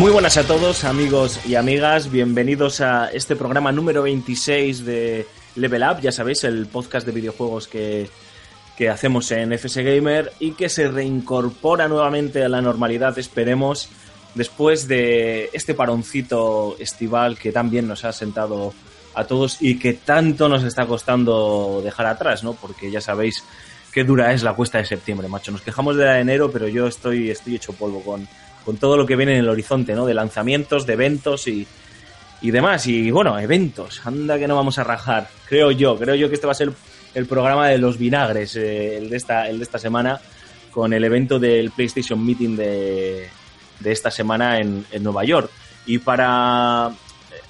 Muy buenas a todos, amigos y amigas. Bienvenidos a este programa número 26 de Level Up. Ya sabéis, el podcast de videojuegos que, que hacemos en FS Gamer y que se reincorpora nuevamente a la normalidad, esperemos, después de este paroncito estival que tan bien nos ha sentado a todos y que tanto nos está costando dejar atrás, ¿no? Porque ya sabéis qué dura es la cuesta de septiembre, macho. Nos quejamos de la de enero, pero yo estoy, estoy hecho polvo con, con todo lo que viene en el horizonte, ¿no? De lanzamientos, de eventos y, y demás. Y bueno, eventos. Anda que no vamos a rajar. Creo yo, creo yo que este va a ser el programa de los vinagres, eh, el, de esta, el de esta semana, con el evento del PlayStation Meeting de, de esta semana en, en Nueva York. Y para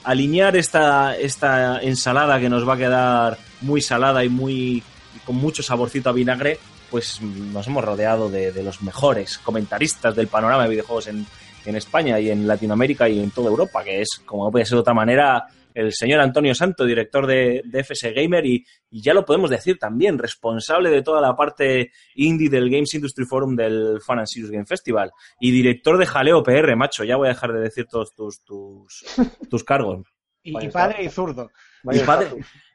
alinear esta, esta ensalada que nos va a quedar muy salada y muy con mucho saborcito a vinagre, pues nos hemos rodeado de, de los mejores comentaristas del panorama de videojuegos en, en España y en Latinoamérica y en toda Europa, que es, como no puede ser de otra manera, el señor Antonio Santo, director de, de FS Gamer y, y ya lo podemos decir también, responsable de toda la parte indie del Games Industry Forum del Fun and Serious Game Festival y director de Jaleo PR, macho, ya voy a dejar de decir todos tus, tus, tus cargos. Y, padre y zurdo. Y padre.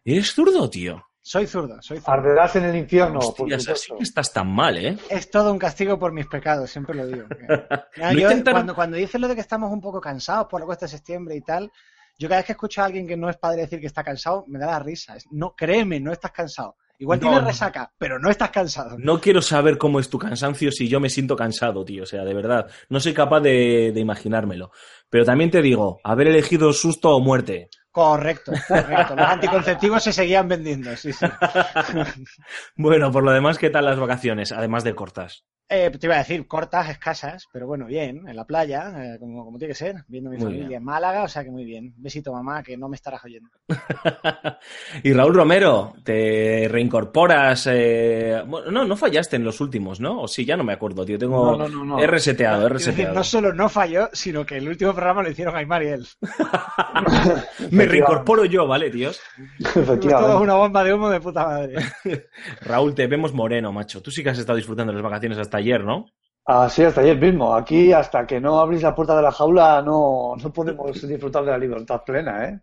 ¿eres zurdo, tío? Soy zurdo, soy zurdo. Arderás en el infierno, por Hostias, así que estás tan mal, ¿eh? Es todo un castigo por mis pecados, siempre lo digo. Mira, No yo, intentaron- cuando, cuando dices lo de que estamos un poco cansados por la cuesta de septiembre y tal, yo cada vez que escucho a alguien que no es padre decir que está cansado, me da la risa. Es- No, créeme, no estás cansado. Igual No, tienes no. resaca, pero no estás cansado. No quiero saber cómo es tu cansancio si yo me siento cansado, tío. O sea, de verdad. No soy capaz de, de imaginármelo. Pero también te digo, haber elegido susto o muerte. Correcto, correcto. Los anticonceptivos se seguían vendiendo, sí, sí. Bueno, por lo demás, ¿qué tal las vacaciones? Además de cortas. Eh, te iba a decir, cortas, escasas, pero bueno, bien, en la playa, eh, como, como tiene que ser, viendo a mi Muy familia bien. en Málaga, o sea que muy bien. Besito, mamá, que no me estarás oyendo. y Raúl Romero, te reincorporas. eh, Bueno, no, no fallaste en los últimos, ¿no? O sí, ya no me acuerdo, tío. Tengo. No, no, no, reseteado, no solo no falló, sino que el último programa lo hicieron Aymar y él. Me reincorporo yo, ¿vale, tíos? Todos Efectivamente. una bomba de humo de puta madre. Raúl, te vemos moreno, macho. Tú sí que has estado disfrutando de las vacaciones hasta ayer, ¿no? Así hasta ayer mismo. Aquí, hasta que no abrís la puerta de la jaula, no, no podemos disfrutar de la libertad plena, ¿eh?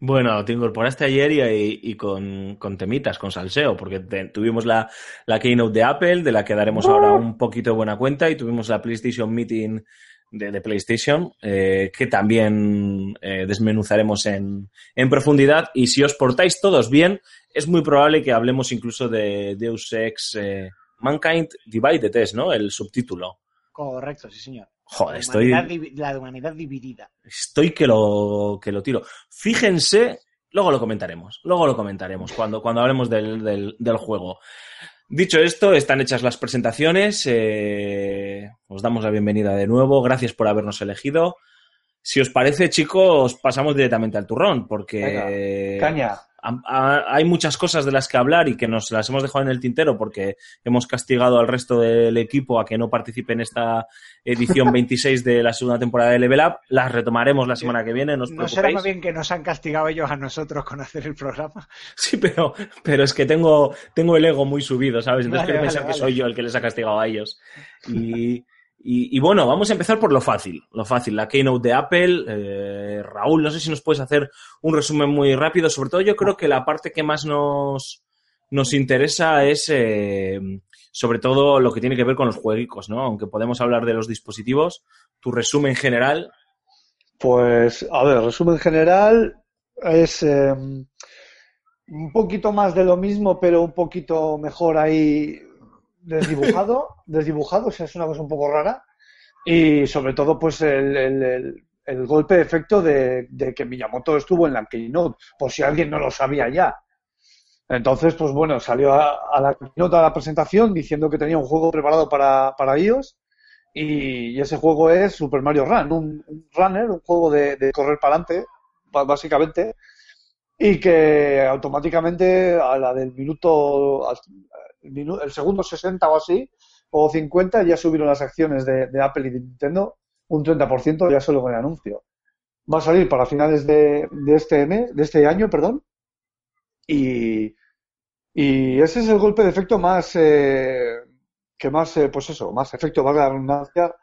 Bueno, te incorporaste ayer y, y- y con, con temitas, con salseo, porque te- tuvimos la, la keynote de Apple, de la que daremos ahora un poquito de buena cuenta, y tuvimos la PlayStation Meeting de, de PlayStation, eh, que también eh, desmenuzaremos en, en profundidad. Y si os portáis todos bien, es muy probable que hablemos incluso de Deus Ex eh, Mankind Divided, es, ¿no? El subtítulo. Correcto, sí, señor. Joder, la, estoy... humanidad, la humanidad dividida. Estoy que lo, que lo tiro. Fíjense, luego lo comentaremos, luego lo comentaremos cuando, cuando hablemos del, del, del juego. Dicho esto, están hechas las presentaciones. eh, os damos la bienvenida de nuevo. Gracias por habernos elegido. Si os parece, chicos, pasamos directamente al turrón, porque Caña. A- a- hay muchas cosas de las que hablar y que nos las hemos dejado en el tintero porque hemos castigado al resto del equipo a que no participe en esta edición 26 de la segunda temporada de Level Up. Las retomaremos la semana que viene, no os ¿No será más bien que nos han castigado ellos a nosotros con hacer el programa? Sí, pero, pero es que tengo, tengo el ego muy subido, ¿sabes? Entonces Vale, quiero vale, pensar que soy yo el que les ha castigado a ellos. Y, y, bueno, vamos a empezar por lo fácil. Lo fácil, la keynote de Apple. Eh, Raúl, no sé si nos puedes hacer un resumen muy rápido. Sobre todo yo creo que la parte que más nos, nos interesa es eh, sobre todo lo que tiene que ver con los jueguicos, ¿no? Aunque podemos hablar de los dispositivos. Tu resumen general. Pues, a ver, resumen general es... eh, un poquito más de lo mismo, pero un poquito mejor ahí desdibujado, desdibujado, o sea, es una cosa un poco rara. Y sobre todo, pues el, el- el- golpe de efecto de, que Miyamoto estuvo en la Keynote, por si alguien no lo sabía ya. Entonces, pues bueno, salió a, la Keynote a la presentación diciendo que tenía un juego preparado para, para iOS y, ese juego es Super Mario Run, un, un runner, un juego de, de correr para adelante, básicamente, y que automáticamente a la del minuto, el segundo 60 o así, o 50, ya subieron las acciones de, de Apple y de Nintendo un 30% ya solo con el anuncio. Va a salir para finales de, de este mes, de este año, perdón, y, y ese es el golpe de efecto más eh, que más, eh, pues eso, más efecto, valga la redundancia,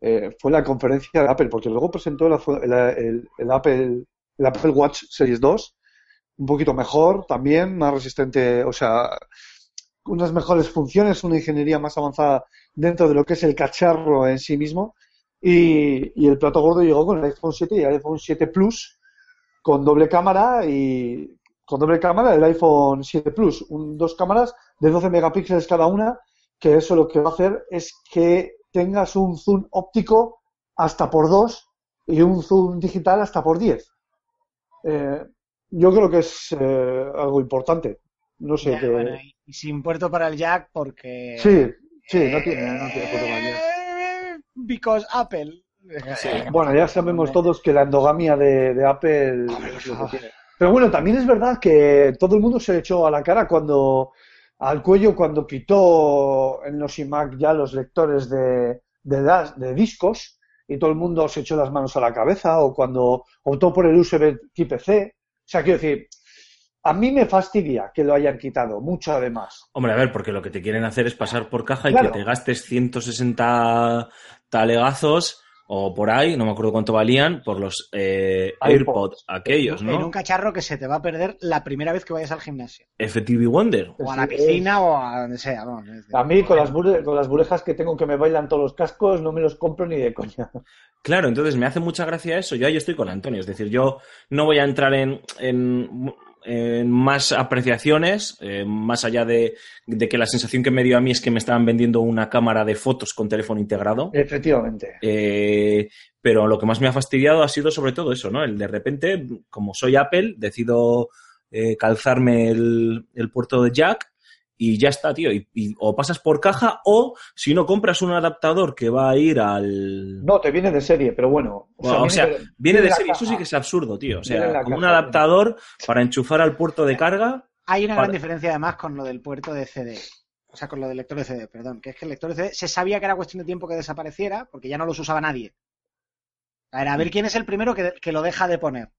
eh, fue la conferencia de Apple, porque luego presentó el, el Apple, el Apple Watch Series 2, un poquito mejor también, más resistente, o sea, unas mejores funciones, una ingeniería más avanzada dentro de lo que es el cacharro en sí mismo. Y, y el plato gordo llegó con el iPhone 7 y el iPhone 7 Plus con doble cámara y con doble cámara el iPhone 7 Plus, un- dos cámaras de 12 megapíxeles cada una, que eso lo que va a hacer es que tengas un zoom óptico hasta por 2 y un zoom digital hasta por 10. Eh, yo creo que es eh, algo importante. No sé Ya, qué. bueno, y, y sin puerto para el jack porque... Sí, sí, no tiene, no tiene puerto para el jack. Eh, Because Apple. Bueno, ya sabemos todos que la endogamia de, de Apple es lo que tiene. Pero bueno, también es verdad que todo el mundo se echó a la cara cuando, al cuello, cuando quitó en los iMac ya los lectores de, de, de discos y todo el mundo se echó las manos a la cabeza o cuando optó por el USB tipo C. O sea, quiero decir, a mí me fastidia que lo hayan quitado, mucho además. Hombre, a ver, porque lo que te quieren hacer es pasar por caja y Claro. que te gastes 160 talegazos o por ahí, no me acuerdo cuánto valían, por los eh, AirPods. AirPods aquellos, En un ¿no? cacharro que se te va a perder la primera vez que vayas al gimnasio. FTV Wonder. O a la piscina o a donde sea. decir, A mí, con las, con las burejas que tengo que me bailan todos los cascos, no me los compro ni de coña. Claro, entonces me hace mucha gracia eso. Yo ahí estoy con Antonio. Es decir, yo no voy a entrar en, en, en más apreciaciones, eh, más allá de, de que la sensación que me dio a mí es que me estaban vendiendo una cámara de fotos con teléfono integrado. Efectivamente. Eh, pero lo que más me ha fastidiado ha sido sobre todo eso, ¿no? El de repente, como soy Apple, decido eh, calzarme el, el puerto de jack y ya está, tío. Y, y o pasas por caja o si no compras un adaptador que va a ir al... No, te viene de serie, pero bueno. Bueno, o sea, viene de serie. Eso sí que es absurdo, tío. O sea, como un adaptador para enchufar al puerto de carga. Hay una gran diferencia además con lo del puerto de CD. O sea, con lo del lector de CD, perdón. Que es que el lector de CD se sabía que era cuestión de tiempo que desapareciera porque ya no los usaba nadie. A ver, a ver quién es el primero que, que lo deja de poner.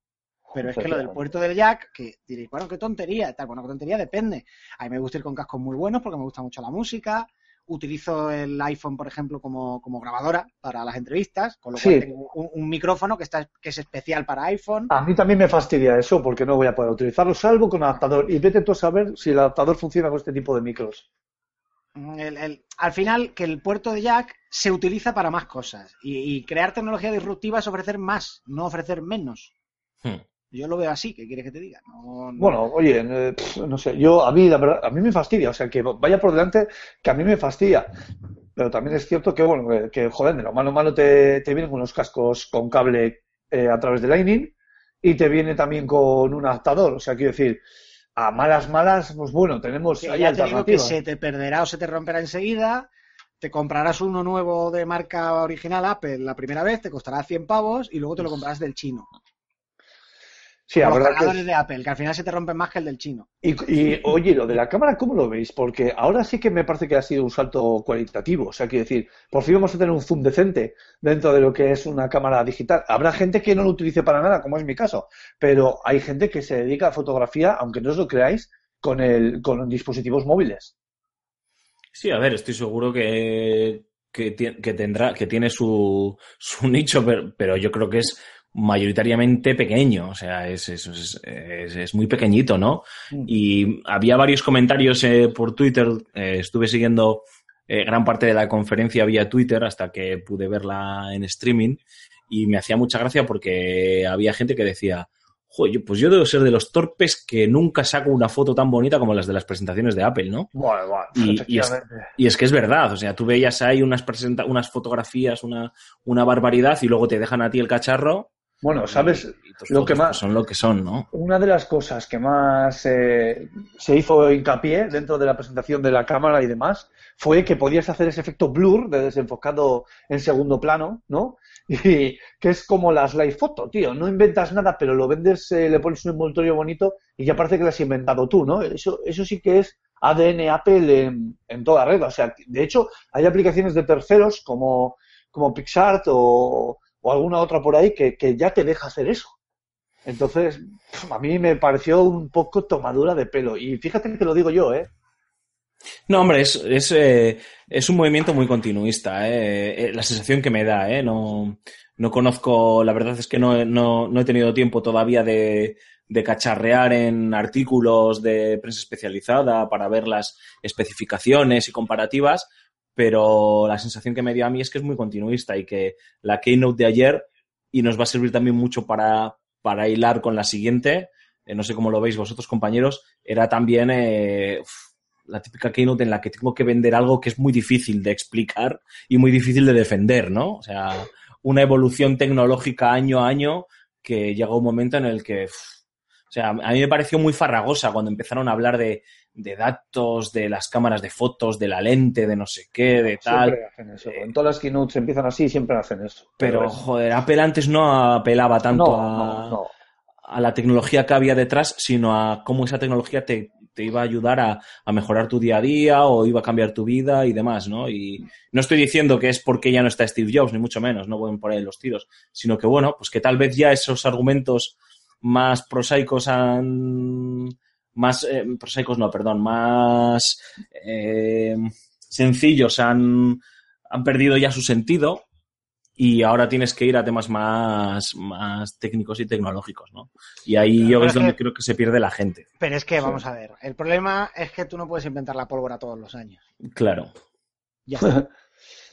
Pero es que lo del puerto del jack, que diréis, bueno, qué tontería, tal, bueno, qué tontería depende. A mí me gusta ir con cascos muy buenos porque me gusta mucho la música. Utilizo el iPhone, por ejemplo, como, como grabadora para las entrevistas, con lo cual tengo un, un micrófono que, está, que es especial para iPhone. A mí también me fastidia eso porque no voy a poder utilizarlo salvo con adaptador. Y vete tú a saber si el adaptador funciona con este tipo de micros. El- el- al final, que el puerto de jack se utiliza para más cosas. Y, y crear tecnología disruptiva es ofrecer más, no ofrecer menos. Hmm. Yo lo veo así, ¿qué quieres que te diga? No- no- Bueno, oye, eh, no sé, yo a mí la verdad, a mí me fastidia, o sea, que vaya por delante que a mí me fastidia. Pero también es cierto que, bueno, que, que, joder, de lo malo malo te, te vienen unos cascos con cable eh, a través de Lightning y te viene también con un adaptador. O sea, quiero decir, a malas malas, pues bueno, tenemos que hay ya te digo que se te perderá o se te romperá enseguida. Te comprarás uno nuevo de marca original Apple la primera vez, te costará 100 pavos y luego te lo comprarás del chino. Sí, Los que cargadores es- de Apple, que al final se te rompen más que el del chino. Y, y, oye, lo de la cámara, ¿cómo lo veis? Porque ahora sí que me parece que ha sido un salto cualitativo. O sea, quiero decir, por fin vamos a tener un zoom decente dentro de lo que es una cámara digital. Habrá gente que no lo utilice para nada, como es mi caso, pero hay gente que se dedica a fotografía, aunque no os lo creáis, con, el, con dispositivos móviles. Sí, a ver, estoy seguro que, que, tendrá, que tiene su, su nicho, pero, pero yo creo que es mayoritariamente pequeño, o sea, es, es, es, muy pequeñito, ¿no? Mm. Y había varios comentarios eh, por Twitter, eh, estuve siguiendo eh, gran parte de la conferencia vía Twitter hasta que pude verla en streaming y me hacía mucha gracia porque había gente que decía, Joder, pues yo debo ser de los torpes que nunca saco una foto tan bonita como las de las presentaciones de Apple, ¿no? Bueno, bueno, Y- y efectivamente. Y es que es verdad, o sea, tú veías ahí unas, presenta unas fotografías, una, una barbaridad, y luego te dejan a ti el cacharro. Bueno, ¿sabes? lo que fotos, más- pues, son lo que son, ¿no? Una de las cosas que más eh, se hizo hincapié dentro de la presentación de la cámara y demás fue que podías hacer ese efecto blur de desenfocado en segundo plano, ¿no? Y que es como las live photo, tío. No inventas nada, pero lo vendes, eh, le pones un envoltorio bonito y ya parece que lo has inventado tú, ¿no? Eso, eso sí que es ADN Apple en, en toda red. O sea, de hecho, hay aplicaciones de terceros como, como PixArt o, o alguna otra por ahí que, que ya te deja hacer eso. Entonces, a mí me pareció un poco tomadura de pelo. Y fíjate que lo digo yo, ¿eh? No, hombre, es, es, eh, es un movimiento muy continuista, ¿eh? Eh, la sensación que me da, ¿eh? No, no conozco, la verdad es que no, no, no he tenido tiempo todavía de, de cacharrear en artículos de prensa especializada para ver las especificaciones y comparativas, pero la sensación que me dio a mí es que es muy continuista y que la keynote de ayer, y nos va a servir también mucho para, para hilar con la siguiente, eh, no sé cómo lo veis vosotros compañeros, era también eh, la típica keynote en la que tengo que vender algo que es muy difícil de explicar y muy difícil de defender, ¿no? O sea, una evolución tecnológica año a año que llega un momento en el que, o sea, a mí me pareció muy farragosa cuando empezaron a hablar de, de datos, de las cámaras de fotos, de la lente, de no sé qué, de tal. Siempre hacen eso. En todas las keynotes empiezan así y siempre hacen eso. Pero, es- joder, Apple antes no apelaba tanto no, a, no, no. a la tecnología que había detrás, sino a cómo esa tecnología te, te iba a ayudar a, a mejorar tu día a día o iba a cambiar tu vida y demás, ¿no? Y no estoy diciendo que es porque ya no está Steve Jobs, ni mucho menos, no pueden por ahí los tiros, sino que, bueno, pues que tal vez ya esos argumentos más prosaicos han... Más, eh, prosaicos no, perdón, más eh, sencillos han, han perdido ya su sentido y ahora tienes que ir a temas más, más técnicos y tecnológicos, ¿no? Y ahí Pero yo es es donde que- creo que se pierde la gente. Pero es que, vamos a ver, el problema es que tú no puedes inventar la pólvora todos los años. Claro. Ya está.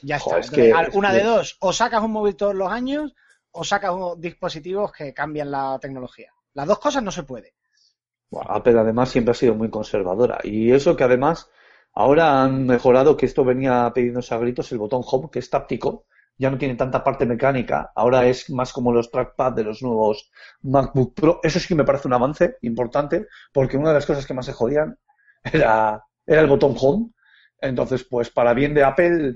Ya está. Joder, es Entonces, que- es una que- de dos, o sacas un móvil todos los años o sacas dispositivos que cambian la tecnología. Las dos cosas no se puede. Apple además siempre ha sido muy conservadora. Y eso que además ahora han mejorado, que esto venía pidiéndose a gritos, el botón Home, que es táctico, ya no tiene tanta parte mecánica, ahora es más como los trackpad de los nuevos MacBook Pro. Eso sí que me parece un avance importante, porque una de las cosas que más se jodían era, era el botón Home. Entonces, pues para bien de Apple,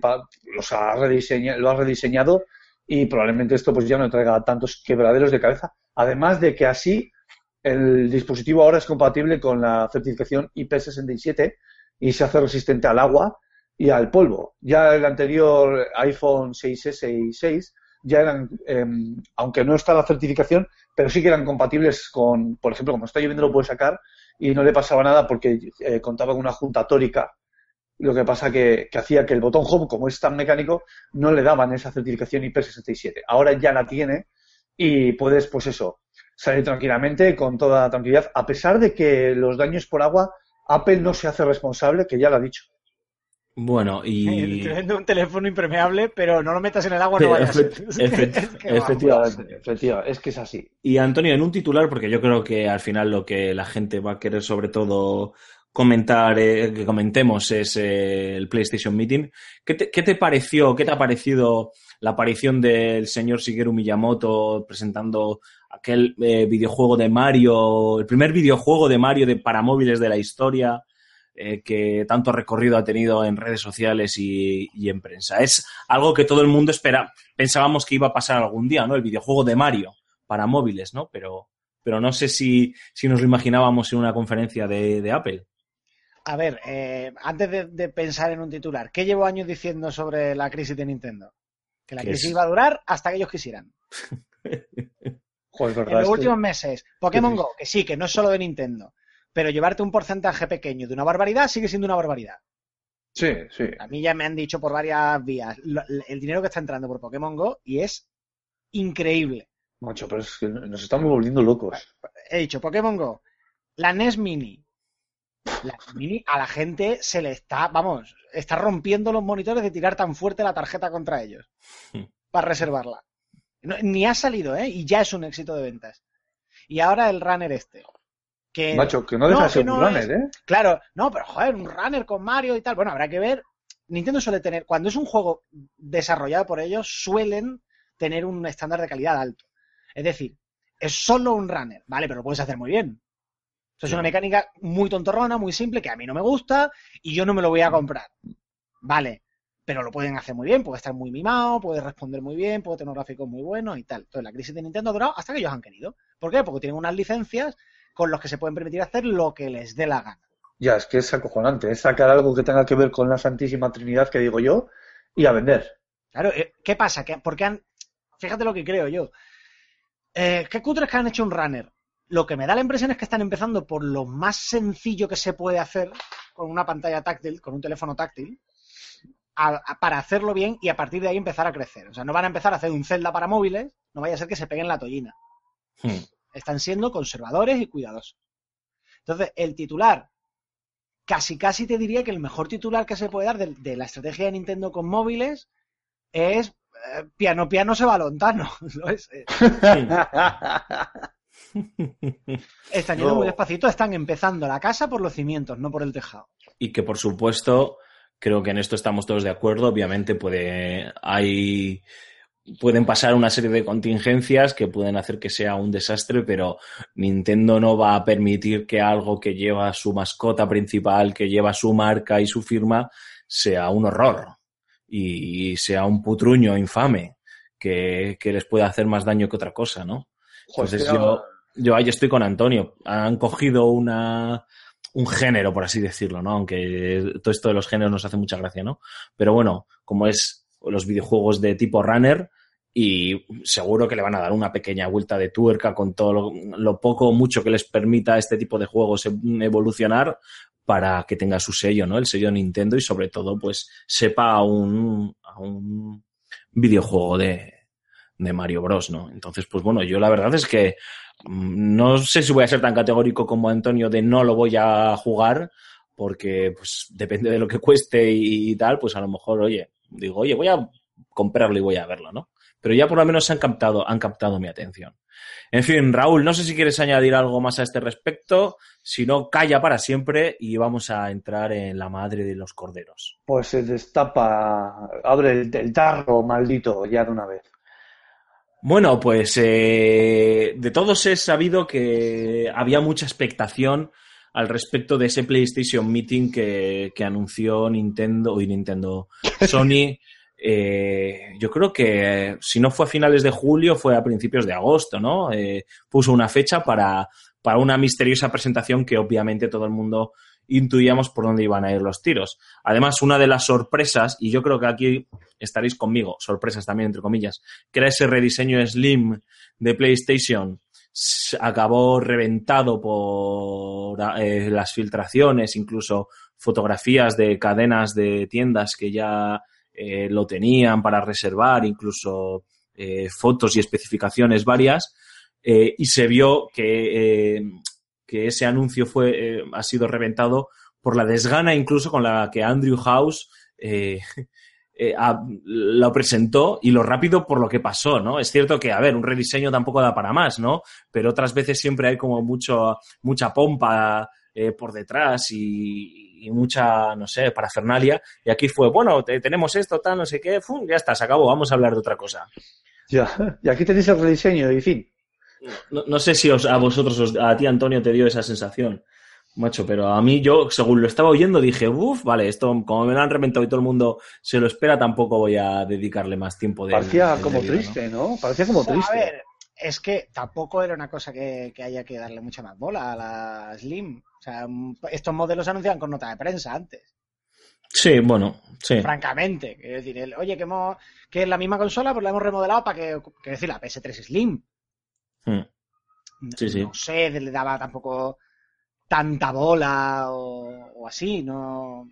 los lo ha rediseñado y probablemente esto pues ya no traiga tantos quebraderos de cabeza. Además de que así el dispositivo ahora es compatible con la certificación IP67 y se hace resistente al agua y al polvo. Ya el anterior iPhone 6S y 6 ya eran, em, aunque no está la certificación, pero sí que eran compatibles con, por ejemplo, como está lloviendo lo puede sacar y no le pasaba nada porque eh, contaba con una junta tórica. Lo que pasa que, que hacía que el botón Home, como es tan mecánico, no le daban esa certificación IP67. Ahora ya la tiene y puedes, pues eso, salir tranquilamente, con toda tranquilidad, a pesar de que los daños por agua, Apple no se hace responsable, que ya lo ha dicho. Bueno, y... Te vendo un teléfono impermeable, pero no lo metas en el agua, Pero no vaya a ser. efe- Es que-. Efectivamente, efectivamente, es que es así. Y Antonio, en un titular, porque yo creo que al final lo que la gente va a querer sobre todo comentar, eh, que comentemos es eh, el PlayStation Meeting. ¿Qué te, qué te pareció, qué te ha parecido la aparición del señor Shigeru Miyamoto presentando aquel eh, videojuego de Mario, el primer videojuego de Mario de para móviles de la historia? eh, que tanto recorrido ha tenido en redes sociales y, y en prensa. Es algo que todo el mundo espera, pensábamos que iba a pasar algún día, ¿no? El videojuego de Mario para móviles, ¿no? Pero, pero no sé si, si nos lo imaginábamos en una conferencia de, de Apple. A ver, eh, antes de, de pensar en un titular, ¿qué llevo años diciendo sobre la crisis de Nintendo? Que la ¿Qué crisis es? iba a durar hasta que ellos quisieran. Joder, verdad, En los es que- últimos meses, Pokémon. Go, que sí, que no es solo de Nintendo, pero llevarte un porcentaje pequeño de una barbaridad sigue siendo una barbaridad. Sí, sí. A mí ya me han dicho por varias vías lo- el dinero que está entrando por Pokémon Go y es increíble. Macho, pero es que nos estamos volviendo locos. He dicho Pokémon Go, la NES Mini. La NES Mini a la gente se le está, vamos, está rompiendo los monitores de tirar tan fuerte la tarjeta contra ellos Hmm. para reservarla. No- ni ha salido, ¿eh? Y ya es un éxito de ventas. Y ahora el runner este. Que, Macho, que no deja de ser no un runner, es- ¿eh? Claro, no, pero joder, un runner con Mario y tal. Bueno, habrá que ver. Nintendo suele tener, cuando es un juego desarrollado por ellos, suelen tener un estándar de calidad alto. Es decir, es solo un runner, ¿vale? Pero lo puedes hacer muy bien. Eso es una mecánica muy tontorrona, muy simple, que a mí no me gusta y yo no me lo voy a comprar. Vale, pero lo pueden hacer muy bien, puede estar muy mimado, puede responder muy bien, puede tener gráficos muy buenos y tal. Entonces la crisis de Nintendo ha durado hasta que ellos han querido. ¿Por qué? Porque tienen unas licencias con los que se pueden permitir hacer lo que les dé la gana. Ya, es que es acojonante. Es sacar algo que tenga que ver con la Santísima Trinidad, que digo yo, y a vender. Claro, eh, ¿qué pasa? Que, porque han. Fíjate lo que creo yo. Eh, ¿Qué cutres que han hecho un runner? Lo que me da la impresión es que están empezando por lo más sencillo que se puede hacer con una pantalla táctil, con un teléfono táctil, a- a- para hacerlo bien y a partir de ahí empezar a crecer. O sea, no van a empezar a hacer un Zelda para móviles, no vaya a ser que se peguen la tollina. Hmm. Están siendo conservadores y cuidadosos. Entonces, el titular, casi casi te diría que el mejor titular que se puede dar de, de la estrategia de Nintendo con móviles es eh, piano piano se va lontano. ¿no? Es, eh, están yendo No. muy despacito, están empezando la casa por los cimientos, no por el tejado. y que por supuesto creo que en esto estamos todos de acuerdo. Obviamente puede hay pueden pasar una serie de contingencias que pueden hacer que sea un desastre pero Nintendo no va a permitir que algo que lleva su mascota principal que lleva su marca y su firma sea un horror y sea un putruño infame que, que les pueda hacer más daño que otra cosa no entonces yo yo ahí estoy con Antonio. Han cogido una un género, por así decirlo, ¿no? Aunque todo esto de los géneros nos hace mucha gracia, ¿no? Pero bueno, como es los videojuegos de tipo runner, y seguro que le van a dar una pequeña vuelta de tuerca con todo lo, poco o mucho que les permita a este tipo de juegos e- evolucionar para que tenga su sello, ¿no? El sello Nintendo y sobre todo, pues, sepa a un, a un videojuego de, de Mario Bros, ¿no? Entonces, pues bueno, yo la verdad es que no sé si voy a ser tan categórico como Antonio de no lo voy a jugar, porque pues depende de lo que cueste y, tal, pues a lo mejor, oye, digo, oye, voy a comprarlo y voy a verlo, ¿no? Pero ya por lo menos han captado, han captado mi atención. En fin, Raúl, no sé si quieres añadir algo más a este respecto, si no, calla para siempre y vamos a entrar en la madre de los corderos. Pues se destapa, abre el tarro maldito ya de una vez. Bueno, pues eh, de todos he sabido que había mucha expectación al respecto de ese PlayStation Meeting que, que anunció Nintendo y Nintendo Sony. eh, yo creo que si no fue a finales de julio, fue a principios de agosto, ¿no? Eh, puso una fecha para, para una misteriosa presentación que obviamente todo el mundo intuíamos por dónde iban a ir los tiros. Además, una de las sorpresas, y yo creo que aquí estaréis conmigo, sorpresas también entre comillas, que era ese rediseño Slim de PlayStation, acabó reventado por eh, las filtraciones, incluso fotografías de cadenas de tiendas que ya eh, lo tenían para reservar, incluso eh, fotos y especificaciones varias, y se vio que, que ese anuncio fue, eh, ha sido reventado por la desgana incluso con la que Andrew House eh, eh, lo presentó y lo rápido por lo que pasó, ¿no? Es cierto que, a ver, un rediseño tampoco da para más, ¿no? Pero otras veces siempre hay como mucho, mucha pompa eh, por detrás y, mucha, no sé, parafernalia. Y aquí fue, bueno, te- tenemos esto, tal, no sé qué, ya está, se acabó, vamos a hablar de otra cosa. Ya. Y aquí tenéis el rediseño y fin. No, no sé si os- a vosotros, os- a ti Antonio, te dio esa sensación, macho, pero a mí yo, según lo estaba oyendo, dije, uff, vale, esto como me lo han reventado y todo el mundo se lo espera, tampoco voy a dedicarle más tiempo de Parecía como triste, ¿no? Parecía como A triste. ver, es que tampoco era una cosa que, que haya que darle mucha más bola a la Slim. O sea, mm, estos modelos se anunciaban con nota de prensa antes. Sí, bueno, sí. Francamente. Quiero decir, el, oye, que, hemos, que es la misma consola, pues la hemos remodelado para que. Quiero decir, la PS3 Slim. Mm. Sí, sí. No sé, le daba tampoco tanta bola o, o así, no.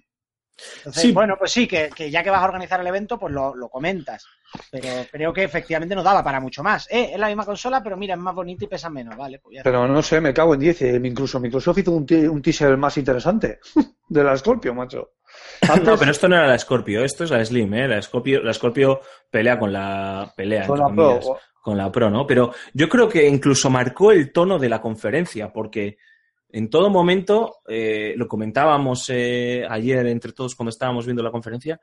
Entonces, Sí. bueno, pues sí, que, que ya que vas a organizar el evento, pues lo, lo comentas. Pero creo que efectivamente no daba para mucho más. Eh, es la misma consola, pero mira, es más bonita y pesa menos, vale. Pues ya. Pero no sé, me cago en 10. eh, Incluso Microsoft hizo un, un teaser más interesante de la Scorpio, macho. Antes, No, pero esto no era la Scorpio, esto es la Slim, ¿eh? La Scorpio, la Scorpio pelea con la pelea, con la Pro, con la Pro, ¿no? Pero yo creo que incluso marcó el tono de la conferencia, porque en todo momento, eh, lo comentábamos eh, ayer entre todos cuando estábamos viendo la conferencia,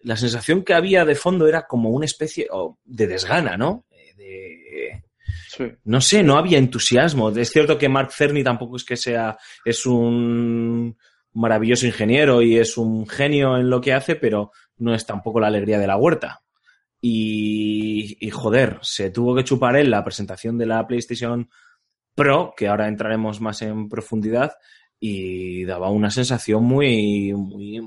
la sensación que había de fondo era como una especie oh, de desgana, ¿no? Eh, De, Sí. no sé, no había entusiasmo. Es cierto que Mark Cerny tampoco es que sea, es un maravilloso ingeniero y es un genio en lo que hace, pero no es tampoco la alegría de la huerta. Y, y joder, se tuvo que chupar él la presentación de la PlayStation Pro, que ahora entraremos más en profundidad, y daba una sensación muy, muy,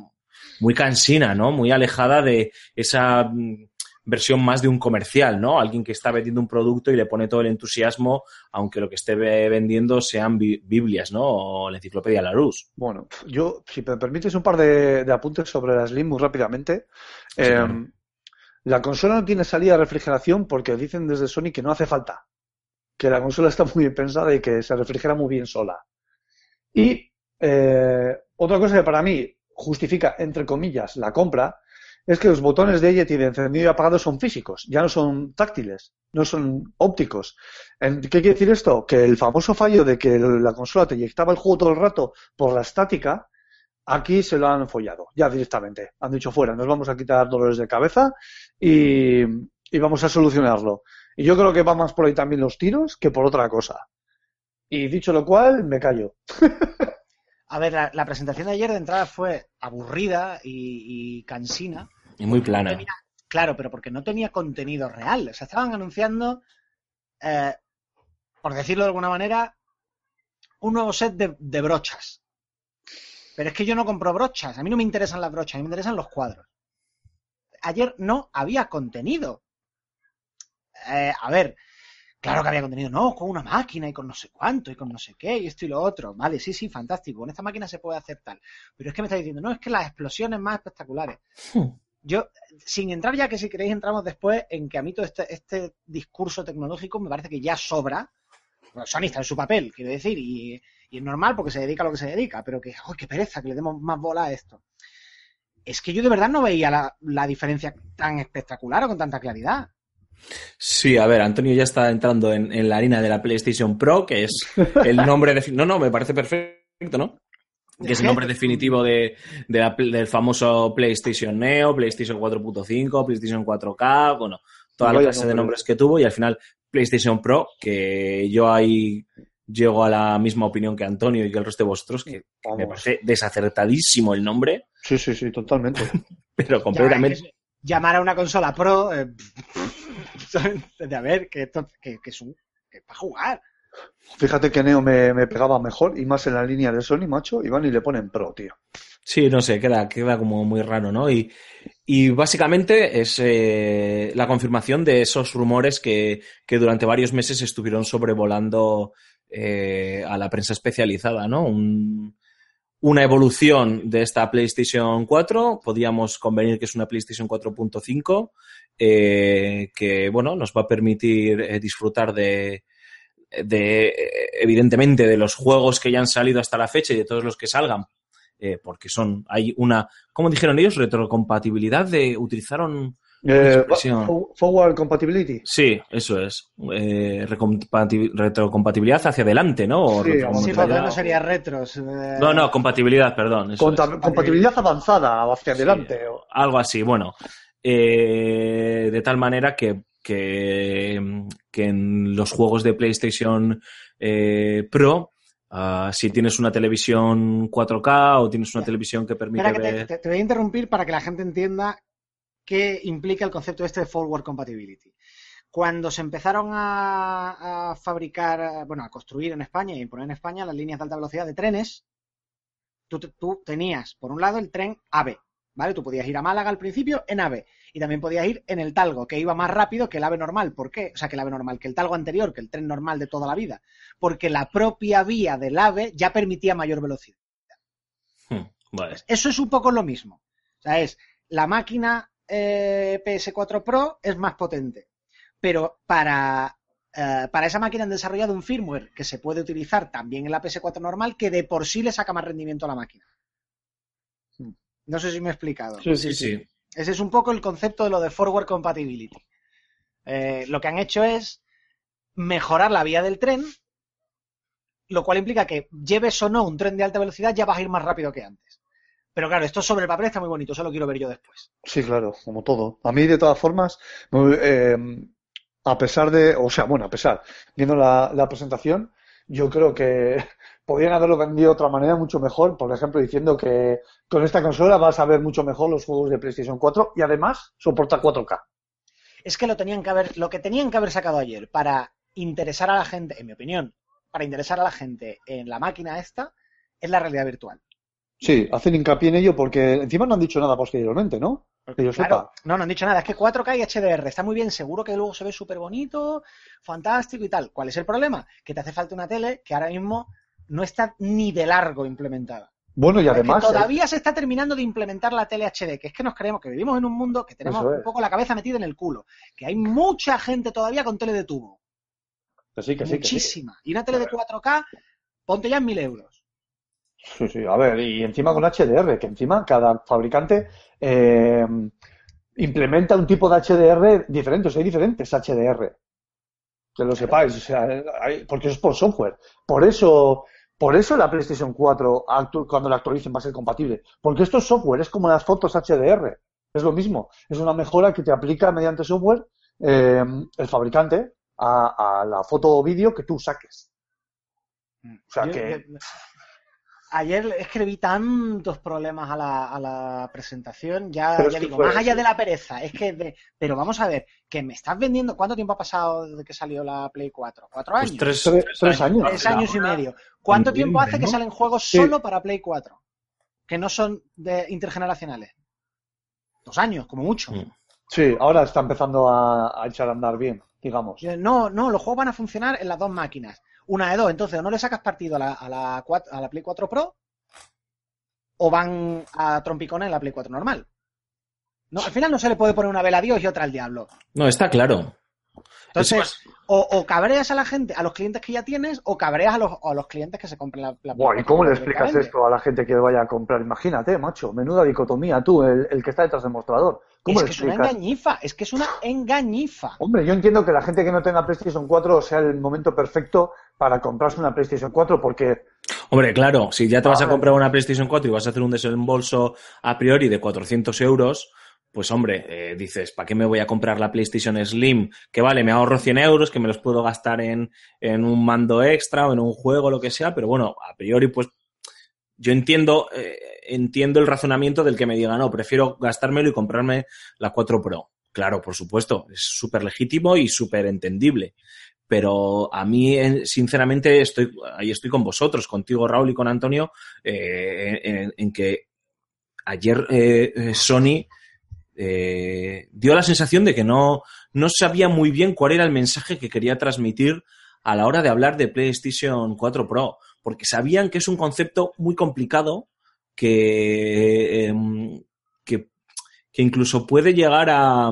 muy cansina, ¿no? Muy alejada de esa mm, versión más de un comercial, ¿no? Alguien que está vendiendo un producto y le pone todo el entusiasmo, aunque lo que esté ve- vendiendo sean bi- Biblias, ¿no? O la enciclopedia Larousse. Bueno, yo, si me permites un par de, de apuntes sobre la Slim muy rápidamente. Sí, Eh, claro. La consola no tiene salida de refrigeración porque dicen desde Sony que no hace falta. Que la consola está muy bien pensada y que se refrigera muy bien sola. Y eh, otra cosa que para mí justifica, entre comillas, la compra, es que los botones de Yeti de encendido y apagado son físicos, ya no son táctiles, no son ópticos. ¿Qué quiere decir esto? Que el famoso fallo de que la consola te inyectaba el juego todo el rato por la estática, aquí se lo han follado, ya directamente. Han dicho fuera, nos vamos a quitar dolores de cabeza y, y vamos a solucionarlo. Y yo creo que va más por ahí también los tiros que por otra cosa. Y dicho lo cual, me callo. A ver, la, la presentación de ayer de entrada fue aburrida y, y cansina. Y muy No plana. tenía- claro, pero porque no tenía contenido real. O sea, estaban anunciando, eh, por decirlo de alguna manera, un nuevo set de, de brochas. Pero es que yo no compro brochas. A mí no me interesan las brochas, a mí me interesan los cuadros. Ayer no había contenido. Eh, a ver, claro que había contenido, no, con una máquina y con no sé cuánto y con no sé qué y esto y lo otro. Vale, sí, sí, fantástico. Con esta máquina se puede hacer tal. Pero es que me está diciendo, no, es que las explosiones más espectaculares. Yo, sin entrar ya, que si queréis entramos después en que a mí todo este, este discurso tecnológico me parece que ya sobra. Bueno, Sony está en su papel, quiero decir, y, y es normal porque se dedica a lo que se dedica, pero que, ¡ay, qué pereza, que le demos más bola a esto! Es que yo de verdad no veía la, la diferencia tan espectacular o con tanta claridad. Sí, a ver, Antonio ya está entrando en, en la harina de la PlayStation Pro, que es el nombre de... No, no, me parece perfecto, ¿no? Que es el nombre definitivo de, de la- del famoso PlayStation Neo, PlayStation 4.5, PlayStation 4K, bueno, toda la clase de nombre. nombres que tuvo y al final PlayStation Pro, que yo ahí llego a la misma opinión que Antonio y que el resto de vosotros, que me Vamos. parece desacertadísimo el nombre, Sí, sí, sí, totalmente. pero completamente... llamar a una consola pro, eh, de a ver, que, esto, que, que es un, que es para jugar. Fíjate que Neo me, me pegaba mejor y más en la línea de Sony, macho, y van y le ponen Pro, tío. Sí, no sé, queda, queda como muy raro, ¿no? Y, y básicamente es eh, la confirmación de esos rumores que, que durante varios meses estuvieron sobrevolando eh, a la prensa especializada, ¿no? Un- una evolución de esta PlayStation 4, podíamos convenir que es una PlayStation 4.5, eh, que, bueno, nos va a permitir eh, disfrutar de, de, evidentemente, de los juegos que ya han salido hasta la fecha y de todos los que salgan, porque son, hay una, ¿cómo dijeron ellos? Retrocompatibilidad de, utilizaron, Eh, forward Compatibility. sí, eso es, eh, retrocompatibilidad hacia adelante, ¿no? O Sí, Sí, porque no sería retros. eh, no, no, compatibilidad, perdón. eso Conta- es. compatibilidad avanzada hacia Sí. adelante. o- Algo así, bueno. eh, de tal manera que, que, que en los juegos de PlayStation eh, Pro, ah, si tienes una televisión 4K o tienes una Ya. televisión que permite Espera, que te, ver... te- te voy a interrumpir para que la gente entienda qué implica el concepto este de forward compatibility. Cuando se empezaron a, a fabricar, bueno, a construir en España y imponer en España las líneas de alta velocidad de trenes, tú, tú tenías, por un lado, el tren AVE, ¿vale? Tú podías ir a Málaga al principio en AVE y también podías ir en el Talgo, que iba más rápido que el AVE normal. ¿Por qué? O sea, que el AVE normal, que el Talgo anterior, que el tren normal de toda la vida. Porque la propia vía del AVE ya permitía mayor velocidad. Hmm, vale. Eso es un poco lo mismo. O sea, es la máquina eh, PS4 Pro es más potente, pero para, eh, para esa máquina han desarrollado un firmware que se puede utilizar también en la PS4 normal que de por sí le saca más rendimiento a la máquina. No sé si me he explicado. Sí, Sí, sí. Ese es un poco el concepto de lo de forward compatibility. Eh, lo que han hecho es mejorar la vía del tren, lo cual implica que lleves o no un tren de alta velocidad, ya vas a ir más rápido que antes. Pero claro, esto sobre el papel está muy bonito, eso lo quiero ver yo después. Sí, claro, como todo. A mí, de todas formas, eh, a pesar de, o sea, bueno, a pesar, viendo la, la presentación, yo creo que podrían haberlo vendido de otra manera mucho mejor, por ejemplo, diciendo que con esta consola vas a ver mucho mejor los juegos de PlayStation 4 y además soporta 4K. Es que lo tenían que haber, lo que tenían que haber sacado ayer para interesar a la gente, en mi opinión, para interesar a la gente en la máquina esta, es la realidad virtual. Sí, hacen hincapié en ello porque encima no han dicho nada posteriormente, ¿no? Que yo Claro, sepa. no, no han dicho nada, es que 4K y HDR está muy bien, seguro que luego se ve súper bonito, fantástico y tal. ¿Cuál es el problema? Que te hace falta una tele que ahora mismo no está ni de largo implementada. Bueno, y Es que además, todavía se está terminando de implementar la tele HD, que es que nos creemos que vivimos en un mundo que tenemos es. un poco la cabeza metida en el culo, que hay mucha gente todavía con tele de tubo, que sí, que sí, que sí. muchísima. Y una tele de 4K, ponte ya en mil euros. Sí, sí, a ver, y encima con HDR, que encima cada fabricante eh, implementa un tipo de HDR diferente, o sea, hay diferentes HDR. Que lo sepáis, o sea, hay- porque eso es por software. Por eso, por eso la PlayStation 4, actu- cuando la actualicen, va a ser compatible. Porque esto es software, es como las fotos HDR. Es lo mismo. Es una mejora que te aplica mediante software eh, el fabricante a, a la foto o vídeo que tú saques. O sea Yo- que. Ayer es que le vi tantos problemas a la, a la presentación, ya, ya digo, más allá de la pereza, es que, de- pero vamos a ver, que me estás vendiendo, ¿cuánto tiempo ha pasado desde que salió la Play 4? ¿Cuatro Pues años? tres, Tres- tres años. Tres años y medio. ¿Cuánto tiempo hace que salen juegos Sí. solo para Play 4? Que no son de intergeneracionales. Dos años, como mucho. Mm. Sí, ahora está empezando a, a echar a andar bien, digamos. Eh, No, no, los juegos van a funcionar en las dos máquinas. Una de dos, entonces o no le sacas partido a la, a la, cuat- a la Play 4 Pro o van a trompicones en la Play 4 normal. No, al final no se le puede poner una vela a Dios y otra al diablo. No, está claro. Entonces, o, o cabreas a la gente, a los clientes que ya tienes, o cabreas a los, a los clientes que se compren la, la Buah, ¿y 4 cómo le explicas esto a la gente que vaya a comprar? Imagínate, macho, menuda dicotomía, tú, el, el que está detrás del mostrador. ¿Cómo Es le que es una explicas? engañifa, es que es una engañifa. Hombre, yo entiendo que la gente que no tenga PlayStation 4 sea el momento perfecto para comprarse una PlayStation 4 porque Hombre, claro, si ya te vas a comprar una PlayStation 4 y vas a hacer un desembolso a priori de 400 euros, pues hombre, eh, dices, ¿para qué me voy a comprar la PlayStation Slim? Que vale, me ahorro 100 euros, que me los puedo gastar en, en un mando extra o en un juego, lo que sea, pero bueno, a priori, pues yo entiendo, eh, entiendo el razonamiento del que me diga, no, prefiero gastármelo y comprarme la 4 Pro. Claro, por supuesto, es súper legítimo y súper entendible. Pero a mí, eh, sinceramente, estoy, ahí estoy con vosotros, contigo, Raúl, y con Antonio, en, en que ayer Sony eh, dio la sensación de que no, no sabía muy bien cuál era el mensaje que quería transmitir a la hora de hablar de PlayStation 4 Pro, porque sabían que es un concepto muy complicado que, em, que, que incluso puede llegar a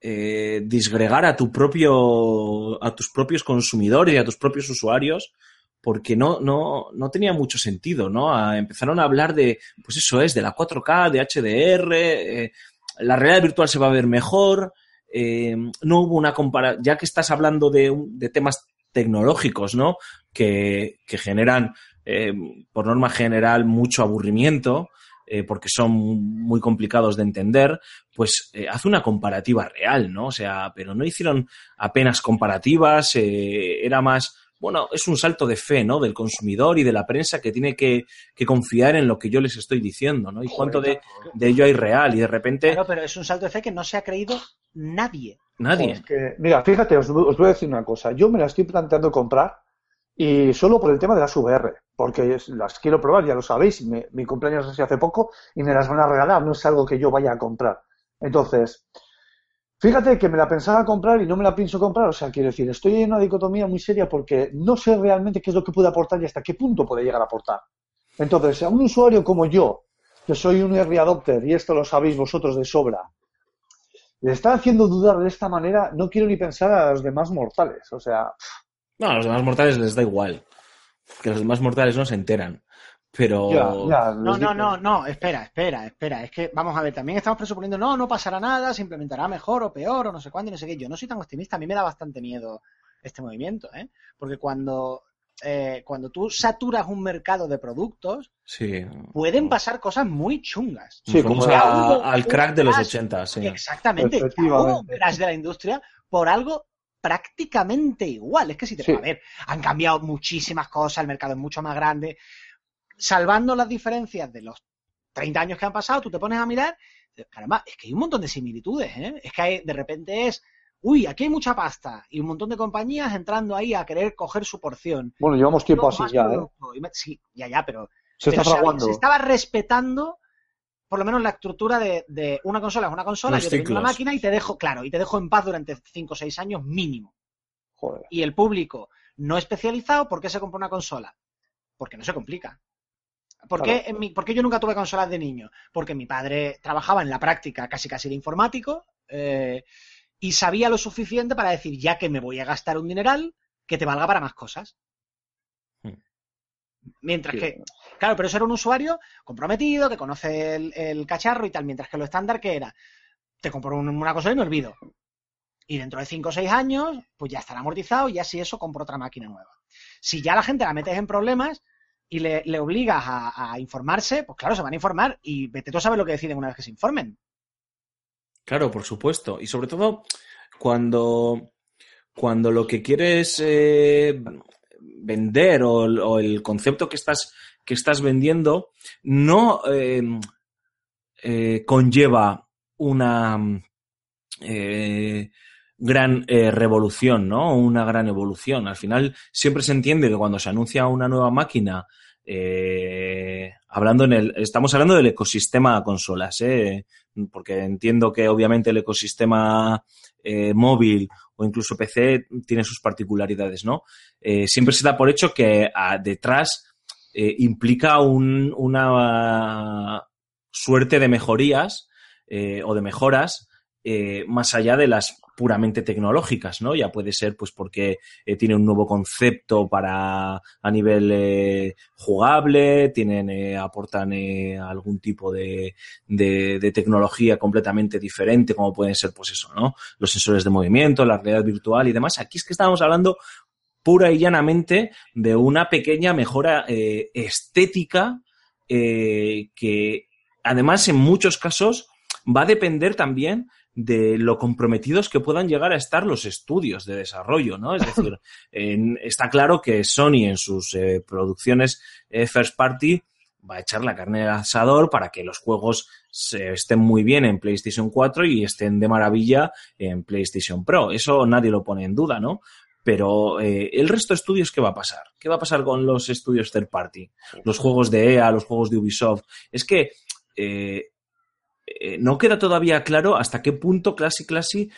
eh, disgregar a tu propio a tus propios consumidores y a tus propios usuarios porque no, no, no tenía mucho sentido, ¿no? Empezaron a hablar de, pues eso es, de la 4K, de HDR, eh, la realidad virtual se va a ver mejor, eh, no hubo una comparación, ya que estás hablando de, temas tecnológicos, ¿no? Que, que generan, eh, por norma general, mucho aburrimiento, eh, porque son muy complicados de entender, pues eh, hace una comparativa real, ¿no? O sea, pero no hicieron apenas comparativas, era más, bueno, es un salto de fe, ¿no? Del consumidor y de la prensa que tiene que, que confiar en lo que yo les estoy diciendo, ¿no? Y cuánto de, de ello hay real y de repente Claro, pero es un salto de fe que no se ha creído nadie. nadie. Es que, mira, fíjate, os, os voy a decir una cosa. Yo me la estoy planteando comprar y solo por el tema de las VR, porque es- las quiero probar, ya lo sabéis. me- mi cumpleaños es hace poco y me las van a regalar, no es algo que yo vaya a comprar. Entonces, fíjate que me la pensaba comprar y no me la pienso comprar. O sea, quiero decir, estoy en una dicotomía muy seria porque no sé realmente qué es lo que puede aportar y hasta qué punto puede llegar a aportar. Entonces, a un usuario como yo, que soy un early adopter, y esto lo sabéis vosotros de sobra, le está haciendo dudar de esta manera, no quiero ni pensar a los demás mortales. O sea, No, a los demás mortales les da igual. Que los demás mortales no se enteran. Pero Ya, ya, No, no, no, no, espera, espera, espera. Es que, vamos a ver, también estamos presuponiendo, no, no pasará nada, se implementará mejor o peor o no sé cuándo y no sé qué. Yo no soy tan optimista, a mí me da bastante miedo este movimiento, ¿eh? Porque cuando, eh, cuando tú saturas un mercado de productos, sí. pueden pasar cosas muy chungas. Sí, como a- al crack de los crash. 80, sí. Exactamente, un crash de la industria por algo prácticamente igual. Es que si te Sí. a ver, han cambiado muchísimas cosas, el mercado es mucho más grande. Salvando las diferencias de los 30 años que han pasado, tú te pones a mirar, caramba, es que hay un montón de similitudes, ¿eh? Es que hay- de repente es, uy, aquí hay mucha pasta y un montón de compañías entrando ahí a querer coger su porción. Bueno, llevamos tiempo así ya, ¿eh? me- Sí, ya, ya, pero Se pero está se, fraguando. se estaba respetando por lo menos la estructura de, de una consola es una consola, Los yo te vendo una máquina y te dejo, claro, y te dejo en paz durante 5 o 6 años mínimo. Joder. Y el público no especializado, ¿por qué se compra una consola? Porque no se complica. ¿Por qué, en mi- por qué yo nunca tuve consolas de niño? Porque mi padre trabajaba en la práctica casi casi de informático eh, y sabía lo suficiente para decir, ya que me voy a gastar un dineral, que te valga para más cosas. Hmm. Mientras Sí. que, claro, pero eso era un usuario comprometido, que conoce el, el cacharro y tal, mientras que lo estándar que era, te compro un- una consola y me olvido. Y dentro de 5 o 6 años, pues ya estará amortizado y ya si eso compro otra máquina nueva. Si ya la gente la metes en problemas y le, le obligas a, informarse, pues claro, se van a informar y vete tú a saber lo que deciden una vez que se informen. Claro, por supuesto. Y sobre todo cuando, cuando lo que quieres eh, vender o, el- o el concepto que estás, que estás vendiendo no eh, eh, conlleva una eh, gran eh, revolución, ¿no? Una gran evolución. Al final siempre se entiende que cuando se anuncia una nueva máquina, eh, hablando en el, estamos hablando del ecosistema consolas, ¿eh? porque entiendo que obviamente el ecosistema eh, móvil o incluso PC tiene sus particularidades, ¿no? Siempre se da por hecho que detrás implica un- una suerte de mejorías o de mejoras más allá de las puramente tecnológicas, ¿no? Ya puede ser pues porque eh, tiene un nuevo concepto para a nivel eh, jugable, tienen eh, aportan algún tipo de, de, de tecnología completamente diferente, como pueden ser pues eso, ¿no? Los sensores de movimiento, la realidad virtual y demás. Aquí es que estamos hablando pura y llanamente de una pequeña mejora estética que además en muchos casos va a depender también de lo comprometidos que puedan llegar a estar los estudios de desarrollo, ¿no? Es decir, en- está claro que Sony en sus eh, producciones eh, first party va a echar la carne al asador para que los juegos se- estén muy bien en PlayStation 4 y estén de maravilla en PlayStation Pro. Eso nadie lo pone en duda, ¿no? Pero eh, el resto de estudios, ¿qué va a pasar? ¿Qué va a pasar con los estudios third party? Los juegos de EA, los juegos de Ubisoft. Es que eh, eh, no queda todavía claro hasta qué punto Classy Classy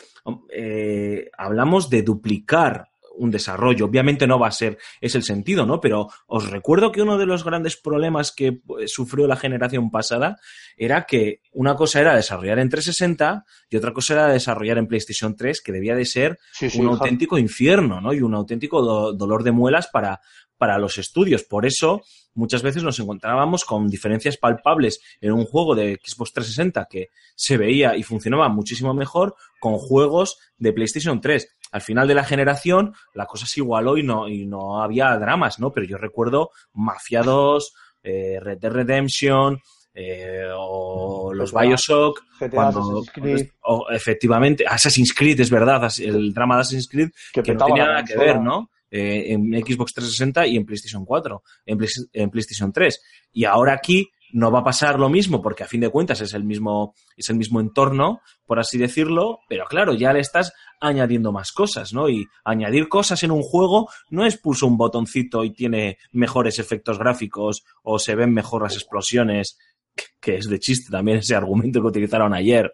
eh, hablamos de duplicar un desarrollo. Obviamente no va a ser, es el sentido, ¿no? Pero os recuerdo que uno de los grandes problemas que pues, sufrió la generación pasada era que una cosa era desarrollar en 360 y otra cosa era desarrollar en PlayStation 3, que debía de ser Sí, sí, un auténtico infierno, ¿no? Y un auténtico do- dolor de muelas para, para los estudios. Por eso, muchas veces nos encontrábamos con diferencias palpables en un juego de Xbox 360 que se veía y funcionaba muchísimo mejor con juegos de PlayStation 3. Al final de la generación, la cosa se igualó y no, y no había dramas, ¿no? Pero yo recuerdo Mafia 2, eh, Red Dead Redemption, eh, o los GTA, Bioshock, GTA, cuando, Assassin's Creed, o, efectivamente, Assassin's Creed, es verdad, el drama de Assassin's Creed que, que no tenía nada que ver, ¿no? Eh, en Xbox 360 y en PlayStation 4, en, Play- en PlayStation 3. Y ahora aquí no va a pasar lo mismo porque a fin de cuentas es el mismo, es el mismo entorno, por así decirlo, pero claro, ya le estás añadiendo más cosas, ¿no? Y añadir cosas en un juego no es pulso un botoncito y tiene mejores efectos gráficos o se ven mejor las explosiones, que- que es de chiste también ese argumento que utilizaron ayer,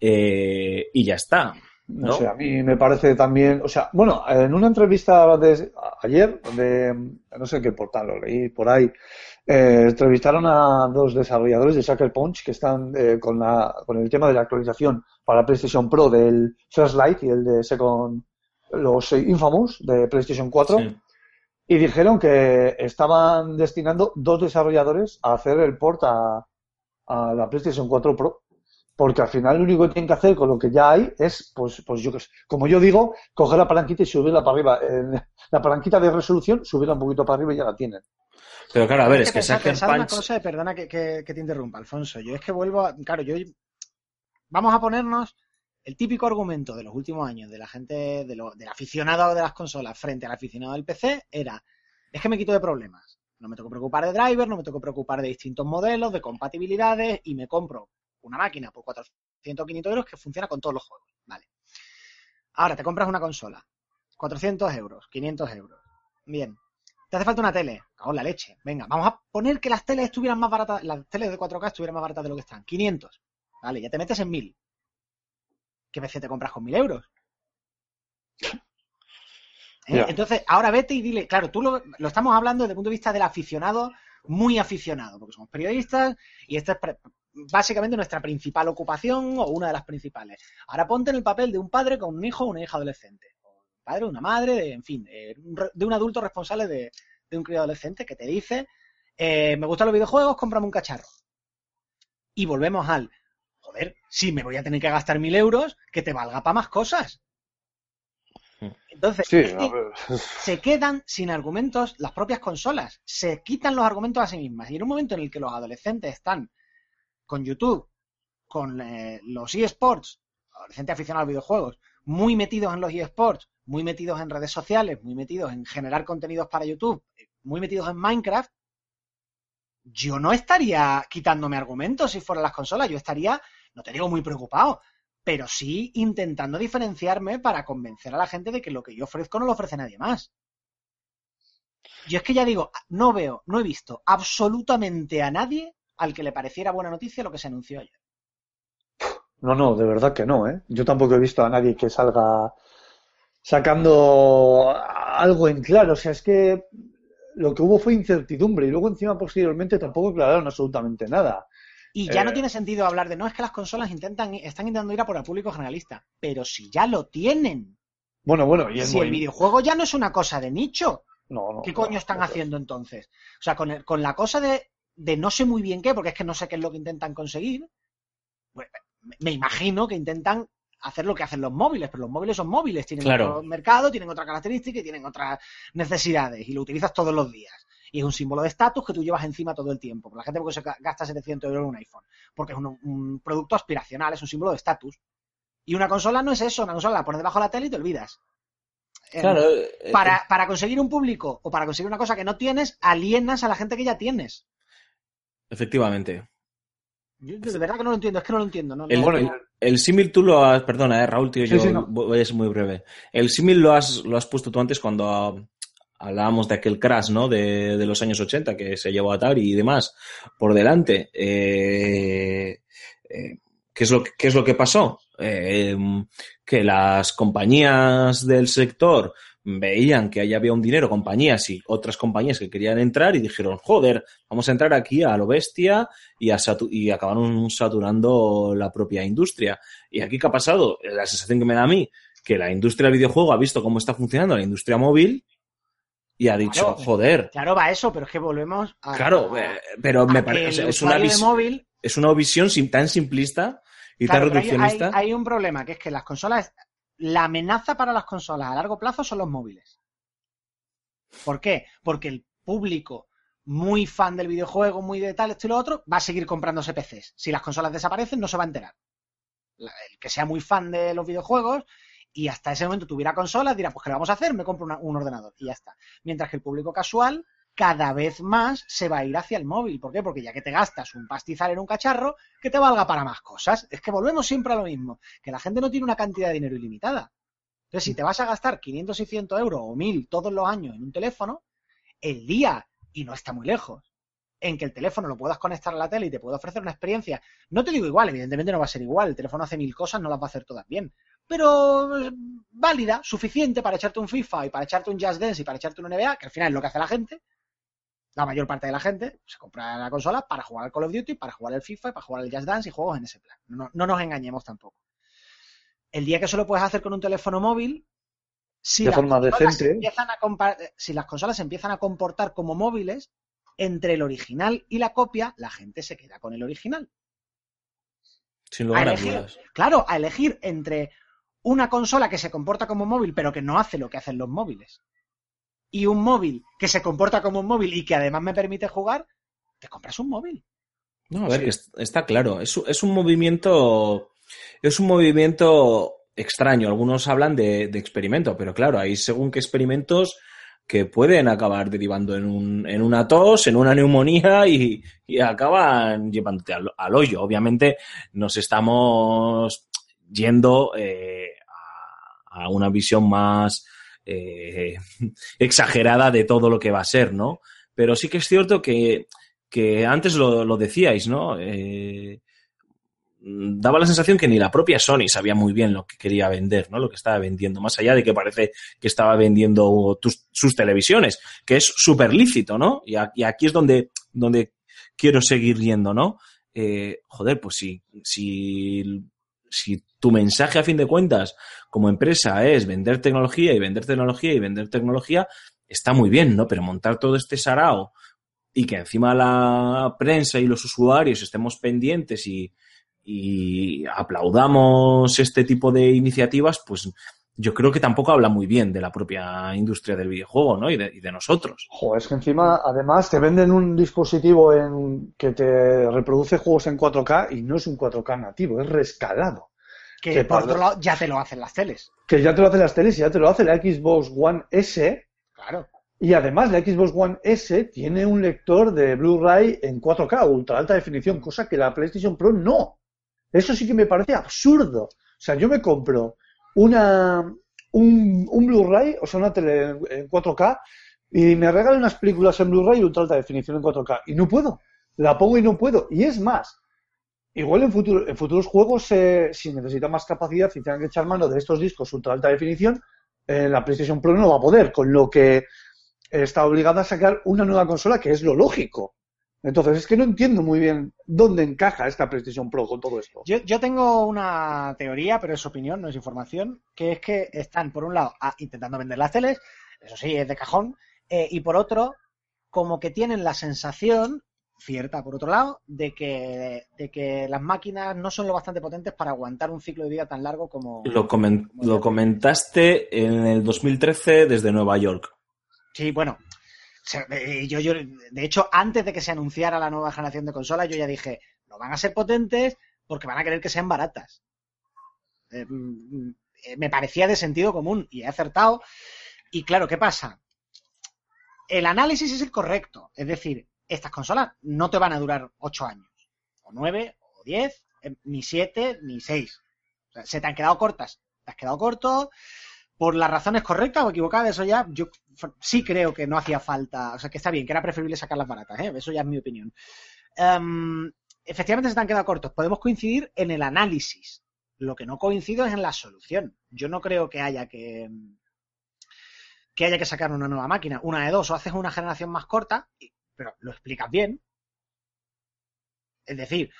eh, y ya está. No ¿no? sé, a mí me parece también, o sea, bueno, en una entrevista de ayer, de no sé qué portal lo leí por ahí, eh, entrevistaron a dos desarrolladores de Sucker Punch que están eh, con, la, con el tema de la actualización para PlayStation Pro del First Light y el de Second, los Infamous de PlayStation 4. Sí. y dijeron que estaban destinando dos desarrolladores a hacer el port a, a la PlayStation 4 Pro. Porque al final lo único que tienen que hacer con lo que ya hay es, pues, pues yo como yo digo, coger la palanquita y subirla para arriba. Eh, la palanquita de resolución, subirla un poquito para arriba y ya la tienen. Pero claro, a ver, es que pensar, Sucker pensar una Punch... cosa, perdona que, que- que te interrumpa, Alfonso. Yo es que vuelvo a. Claro, yo. Vamos a ponernos el típico argumento de los últimos años de la gente, de lo- del aficionado de las consolas frente al aficionado del PC era: es que me quito de problemas. No me tengo que preocupar de drivers, no me tengo que preocupar de distintos modelos, de compatibilidades y me compro una máquina por 400 o 500 euros que funciona con todos los juegos. Vale. Ahora te compras una consola. 400 euros, 500 euros. Bien. Te hace falta una tele. Cago en la leche. Venga, vamos a poner que las teles estuvieran más baratas, las teles de 4K estuvieran más baratas de lo que están. 500. Vale, ya te metes en 1000. ¿Qué PC te compras con 1000 euros? ¿Eh? Entonces, ahora vete y dile, claro, tú lo, lo estamos hablando desde el punto de vista del aficionado, muy aficionado, porque somos periodistas y esta es pre- básicamente nuestra principal ocupación o una de las principales. Ahora ponte en el papel de un padre con un hijo o una hija adolescente. O un padre, una madre, de, en fin, de un, re- de un adulto responsable de, de un crío adolescente que te dice, eh, me gustan los videojuegos, cómprame un cacharro. Y volvemos al, joder, si me voy a tener que gastar mil euros, que te valga para más cosas. Entonces, Sí, se quedan sin argumentos las propias consolas. Se quitan los argumentos a sí mismas. Y en un momento en el que los adolescentes están con YouTube, con eh, los eSports, adolescentes aficionados a los videojuegos, muy metidos en los eSports, muy metidos en redes sociales, muy metidos en generar contenidos para YouTube, muy metidos en Minecraft, yo no estaría quitándome argumentos si fueran las consolas. Yo estaría, no te digo muy preocupado, pero sí intentando diferenciarme para convencer a la gente de que lo que yo ofrezco no lo ofrece nadie más. Yo es que ya digo, no veo, no he visto absolutamente a nadie al que le pareciera buena noticia lo que se anunció ayer. No, no, de verdad que no, ¿eh? Yo tampoco he visto a nadie que salga sacando algo en claro. O sea, es que lo que hubo fue incertidumbre y luego encima posteriormente tampoco aclararon absolutamente nada. Y ya Eh. no tiene sentido hablar de no es que las consolas intentan, están intentando ir a por el público generalista. Pero si ya lo tienen, Bueno, bueno, y es si el videojuego ya no es una cosa de nicho, No, no, ¿qué no, coño están haciendo entonces? O sea, con, el- con la cosa de, de no sé muy bien qué, porque es que no sé qué es lo que intentan conseguir, pues, me- imagino que intentan hacer lo que hacen los móviles, pero los móviles son móviles, tienen Claro. otro mercado, tienen otra característica y tienen otras necesidades y lo utilizas todos los días. Y es un símbolo de estatus que tú llevas encima todo el tiempo. Por la gente porque se ga- gasta 700 euros en un iPhone. Porque es un, un producto aspiracional, es un símbolo de estatus. Y una consola no es eso, una consola la pones debajo de la tele y te olvidas. Eh, Claro, eh, para, para conseguir un público o para conseguir una cosa que no tienes, alienas a la gente que ya tienes. Efectivamente. Yo de verdad que no lo entiendo, es que no lo entiendo. No, El, no- Bueno, el- el símil tú lo has... Perdona, eh, Raúl, tío, Sí, yo sí, no. voy a ser muy breve. El símil lo has, lo has puesto tú antes cuando hablábamos de aquel crash, ¿no? De, de los años 80 que se llevó a Atari y demás por delante. Eh, eh, ¿qué, es lo, que- ¿Qué es lo que pasó? Eh, que las compañías del sector veían que ahí había un dinero, compañías y otras compañías que querían entrar y dijeron, joder, vamos a entrar aquí a lo bestia y, a satu- y acabaron saturando la propia industria. ¿Y aquí qué ha pasado? La sensación que me da a mí, que la industria del videojuego ha visto cómo está funcionando la industria móvil y ha dicho, Claro. joder, Claro, va eso, pero es que volvemos a. claro, eh, pero me parece, es una, móvil. es una visión tan simplista y Claro, tan hay- reduccionista. Hay, hay un problema, que es que las consolas. La amenaza para las consolas a largo plazo son los móviles. ¿Por qué? Porque el público muy fan del videojuego, muy de tal, esto y lo otro, va a seguir comprándose PCs. Si las consolas desaparecen, no se va a enterar. El que sea muy fan de los videojuegos y hasta ese momento tuviera consolas, dirá, pues ¿qué le vamos a hacer? Me compro un ordenador y ya está. Mientras que el público casual cada vez más se va a ir hacia el móvil. ¿Por qué? Porque ya que te gastas un pastizal en un cacharro, que te valga para más cosas. Es que volvemos siempre a lo mismo, que la gente no tiene una cantidad de dinero ilimitada. Entonces, si te vas a gastar 500, 600 euros o 1000 todos los años en un teléfono, el día, y no está muy lejos, en que el teléfono lo puedas conectar a la tele y te pueda ofrecer una experiencia, no te digo igual, evidentemente no va a ser igual, el teléfono hace mil cosas, no las va a hacer todas bien, pero válida, suficiente para echarte un FIFA y para echarte un Just Dance y para echarte un NBA, que al final es lo que hace la gente, la mayor parte de la gente se compra la consola para jugar al Call of Duty, para jugar al FIFA, y para jugar al Just Dance y juegos en ese plan. No, no nos engañemos tampoco. El día que eso lo puedes hacer con un teléfono móvil, si de las forma consolas decente. se empiezan a si las consolas se empiezan a comportar como móviles, entre el original y la copia, la gente se queda con el original. Sin A lugar a elegir, dudas. claro, a elegir entre una consola que se comporta como móvil, pero que no hace lo que hacen los móviles, y un móvil que se comporta como un móvil y que además me permite jugar, te compras un móvil. No, a ver, que est- está claro. Es, un- es un movimiento. Es un movimiento extraño. Algunos hablan de, de experimento, pero claro, hay según qué experimentos que pueden acabar derivando en, un, en una tos, en una neumonía y, y acaban llevándote al, al hoyo. Obviamente nos estamos yendo eh, a, a una visión más eh, exagerada de todo lo que va a ser, ¿no? Pero sí que es cierto que, que antes lo, lo decíais, ¿no? Eh, daba la sensación que ni la propia Sony sabía muy bien lo que quería vender, ¿no? Lo que estaba vendiendo, más allá de que parece que estaba vendiendo tus- sus televisiones, que es súper lícito, ¿no? Y, aquí es donde, donde quiero seguir yendo, ¿no? Eh, joder, pues si, si, si tu mensaje a fin de cuentas como empresa es vender tecnología y vender tecnología y vender tecnología, está muy bien, ¿no? Pero montar todo este sarao y que encima la prensa y los usuarios estemos pendientes y, y aplaudamos este tipo de iniciativas, pues yo creo que tampoco habla muy bien de la propia industria del videojuego, ¿no? Y de, y de nosotros. Joder, es que encima, además, te venden un dispositivo en, que te reproduce juegos en 4K y no es un 4K nativo, es rescalado. Que Que por otro lado ya te lo hacen las teles. Que ya te lo hacen las teles y ya te lo hace la Xbox One S. Claro. Y además, la Xbox One S tiene un lector de Blu-ray en 4K, ultra alta definición, cosa que la PlayStation Pro no. Eso sí que me parece absurdo. O sea, yo me compro una, un, un Blu-ray, o sea, una tele en 4K, y me regalan unas películas en Blu-ray ultra alta definición en 4K. Y no puedo. La pongo y no puedo. Y es más, igual en, futuro- en futuros juegos, eh, si necesita más capacidad y tengan que echar mano de estos discos ultra alta definición, eh, la PlayStation Pro no va a poder, con lo que está obligada a sacar una nueva consola, que es lo lógico. Entonces, es que no entiendo muy bien dónde encaja esta PlayStation Pro con todo esto. Yo, yo tengo una teoría, pero es opinión, no es información, que es que están, por un lado, a- intentando vender las teles, eso sí, es de cajón, eh, y por otro, como que tienen la sensación, cierta por otro lado, de que, de que las máquinas no son lo bastante potentes para aguantar un ciclo de vida tan largo como... Lo, comen- lo comentaste en el 2013 desde Nueva York. Sí, bueno. Eh, Yo, yo, de hecho, antes de que se anunciara la nueva generación de consolas, yo ya dije, no van a ser potentes porque van a querer que sean baratas. Eh, mm, eh, me parecía de sentido común y he acertado. Y claro, ¿qué pasa? El análisis es el correcto. Es decir, estas consolas no te van a durar 8 años, o 9, o 10, eh, ni 7, ni 6. O sea, se te han quedado cortas. Te has quedado corto por las razones correctas o equivocadas, eso ya yo sí creo que no hacía falta, o sea que está bien, que era preferible sacarlas baratas, ¿eh? eso ya es mi opinión. Em, efectivamente se te han quedado cortos, podemos coincidir en el análisis, lo que no coincido es en la solución. Yo no creo que haya que que haya que sacar una nueva máquina, una de dos, o haces una generación más corta, pero lo explicas bien. Es decir,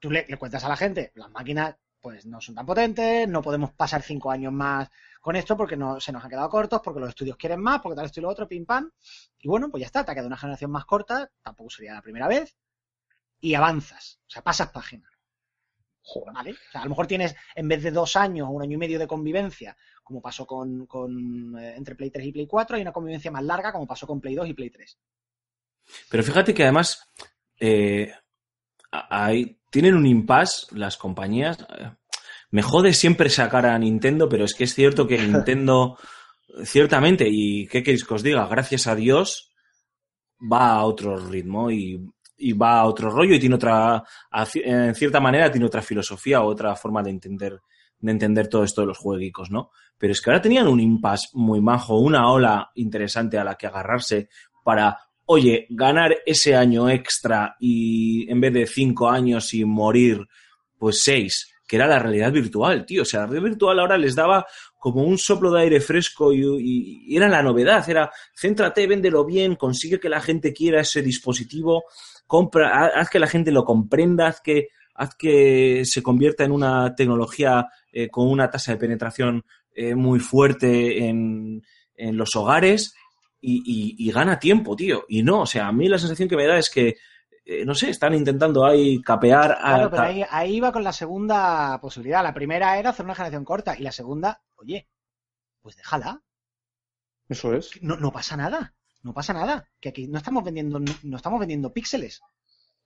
tú le, le cuentas a la gente, las máquinas pues no son tan potentes, no podemos pasar cinco años más con esto porque no, se nos han quedado cortos, porque los estudios quieren más, porque tal esto y lo otro, pim pam. Y bueno, pues ya está, te ha quedado una generación más corta, tampoco sería la primera vez, y avanzas, o sea, pasas página. ¿Vale? O sea, a lo mejor tienes, en vez de dos años o un año y medio de convivencia, como pasó con, con, eh, entre Play 3 y Play 4, hay una convivencia más larga, como pasó con Play 2 y Play 3. Pero fíjate que además eh, hay, tienen un impasse las compañías. eh, Me jode siempre sacar a Nintendo, pero es que es cierto que Nintendo, ciertamente, y qué queréis que os diga, gracias a Dios, va a otro ritmo y, y va a otro rollo y tiene otra, en cierta manera, tiene otra filosofía o otra forma de entender, de entender todo esto de los jueguicos, ¿no? Pero es que ahora tenían un impasse muy majo, una ola interesante a la que agarrarse para oye, ganar ese año extra y en vez de cinco años y morir, pues seis, que era la realidad virtual, tío. O sea, la realidad virtual ahora les daba como un soplo de aire fresco y, era la novedad. Era, céntrate, véndelo bien, consigue que la gente quiera ese dispositivo, compra, ha- haz que la gente lo comprenda, haz que, haz que se convierta en una tecnología eh, con una tasa de penetración eh, muy fuerte en, en los hogares y- y gana tiempo, tío. Y no, o sea, a mí la sensación que me da es que, eh, no sé, están intentando ahí capear a... Claro, pero ahí, ahí iba con la segunda posibilidad. La primera era hacer una generación corta y la segunda, oye, pues déjala. Eso es. No, no pasa nada. No pasa nada. Que aquí no estamos vendiendo, no estamos vendiendo píxeles.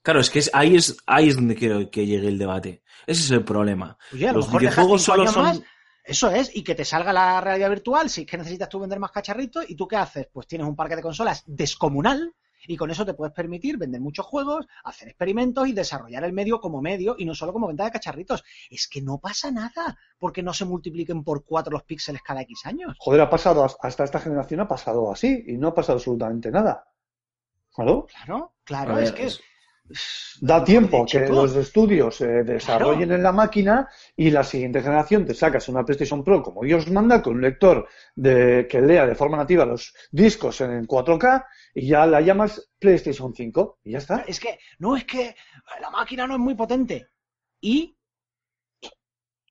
Claro, es que es, ahí, es, ahí es donde quiero que llegue el debate. Ese es el problema. Oye, a lo Los mejor videojuegos solo son... más, eso es, y que te salga la realidad virtual si es que necesitas tú vender más cacharritos y tú qué haces? Pues tienes un parque de consolas descomunal y con eso te puedes permitir vender muchos juegos, hacer experimentos y desarrollar el medio como medio y no solo como venta de cacharritos. Es que no pasa nada porque no se multipliquen por cuatro los píxeles cada X años. Joder, ha pasado, hasta esta generación ha pasado así y no ha pasado absolutamente nada. Claro. Claro, claro, ver, es que... es- Da tiempo que los estudios eh, desarrollen en la máquina y la siguiente generación te sacas una PlayStation Pro como Dios manda con un lector de, que lea de forma nativa los discos en 4K y ya la llamas PlayStation 5 y ya está. Es que, no, es que la máquina no es muy potente. ¿Y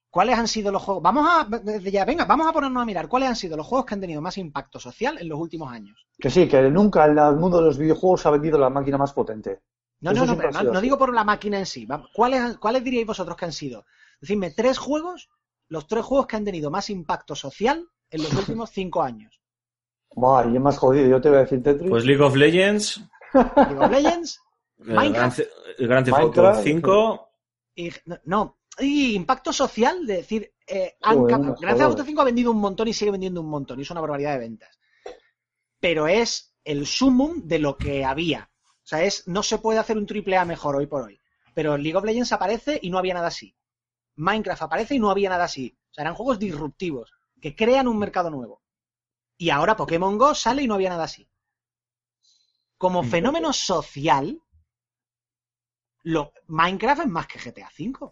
cuáles han sido los juegos? Vamos a, ya, venga, vamos a ponernos a mirar cuáles han sido los juegos que han tenido más impacto social en los últimos años. Que sí, que nunca en el mundo de los videojuegos ha vendido la máquina más potente. No, no, no, pero no, digo por la máquina en sí. ¿Cuáles, ¿Cuáles diríais vosotros que han sido? Decidme tres juegos, los tres juegos que han tenido más impacto social en los últimos cinco años. Buah, y es más jodido, yo te voy a decir Tetris. Pues League of Legends, League of Legends, Minecraft. El Grand Theft Auto Minecraft, 5... Y, no, y impacto social, de decir, eh, Grand Theft Auto joder. 5 ha vendido un montón y sigue vendiendo un montón, y es una barbaridad de ventas. Pero es el sumum de lo que había. O sea, es, no se puede hacer un triple A mejor hoy por hoy. Pero League of Legends aparece y no había nada así. Minecraft aparece y no había nada así. O sea, eran juegos disruptivos, que crean un mercado nuevo. Y ahora Pokémon Go sale y no había nada así. Como fenómeno social, lo, Minecraft es más que GTA V.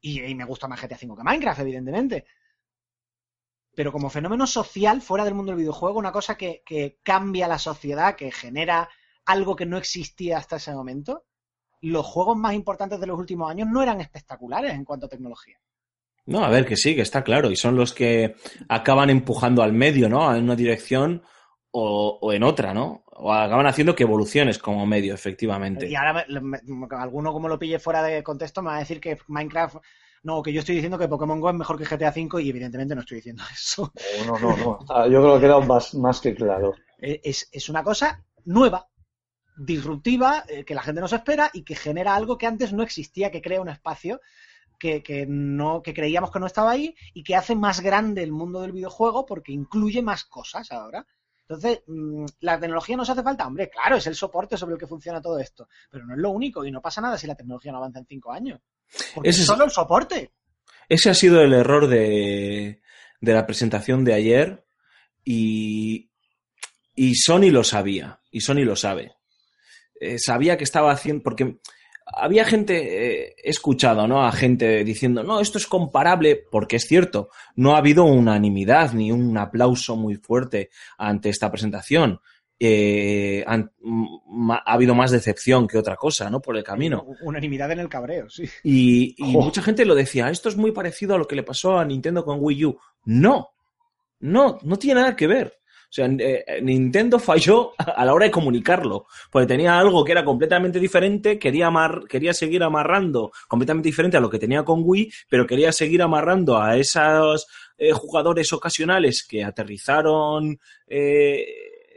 Y, y me gusta más GTA V que Minecraft, evidentemente. Pero como fenómeno social, fuera del mundo del videojuego, una cosa que, que cambia la sociedad, que genera algo que no existía hasta ese momento, los juegos más importantes de los últimos años no eran espectaculares en cuanto a tecnología. No, a ver, que sí, que está claro. Y son los que acaban empujando al medio, ¿no? En una dirección o, o en otra, ¿no? O acaban haciendo que evoluciones como medio, efectivamente. Y ahora me- me- alguno como lo pille fuera de contexto me va a decir que Minecraft... No, que yo estoy diciendo que Pokémon Go es mejor que GTA V y evidentemente no estoy diciendo eso. No, no, no. Ah, Yo creo que era más, más que claro. Eh, es, es una cosa nueva, disruptiva, eh, que la gente no se espera y que genera algo que antes no existía, que crea un espacio que, que no, que creíamos que no estaba ahí y que hace más grande el mundo del videojuego porque incluye más cosas ahora. Entonces, mm, ¿la tecnología nos hace falta? Hombre, claro, es el soporte sobre el que funciona todo esto, pero no es lo único y no pasa nada si la tecnología no avanza en cinco años. Porque Ese es es- solo el soporte. Ese ha sido el error de, de la presentación de ayer y, y Sony lo sabía, y Sony lo sabe. Eh, sabía que estaba haciendo, porque había gente, eh, he escuchado, ¿no? A gente diciendo, no, esto es comparable, porque es cierto, no ha habido unanimidad ni un aplauso muy fuerte ante esta presentación. Eh, han- ma- ha habido más decepción que otra cosa, ¿no? Por el camino. Unanimidad en el cabreo, sí. Y, mucha gente lo decía, esto es muy parecido a lo que le pasó a Nintendo con Wii U. No, no, no tiene nada que ver. Sea, eh, Nintendo falló a la hora de comunicarlo, porque tenía algo que era completamente diferente, quería, amar, quería seguir amarrando completamente diferente a lo que tenía con Wii, pero quería seguir amarrando a esos eh, jugadores ocasionales que aterrizaron eh,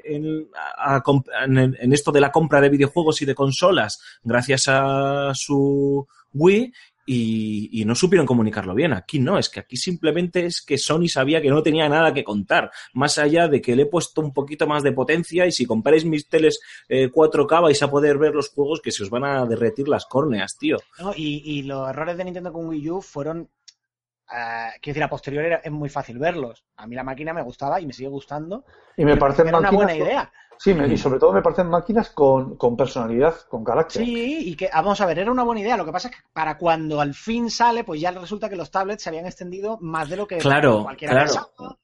en esto de la compra de videojuegos y de consolas gracias a su Wii y, y no supieron comunicarlo bien. Aquí no, es que aquí simplemente es que Sony sabía que no tenía nada que contar, más allá de que le he puesto un poquito más de potencia y si compráis mis teles eh, 4K vais a poder ver los juegos que se os van a derretir las córneas, tío. ¿no? Y, y los errores de Nintendo con Wii U fueron. eh, quiero decir, a posteriori era- es muy fácil verlos. A mí la máquina me gustaba y me sigue gustando. Y me parecen Era una buena idea. Sí, me- y sobre todo me parecen máquinas con, con personalidad, con carácter. Sí, y que, ah, vamos a ver, era una buena idea. Lo que pasa es que para cuando al fin sale, pues ya resulta que los tablets se habían extendido más de lo que Claro, cualquiera claro. pensaba.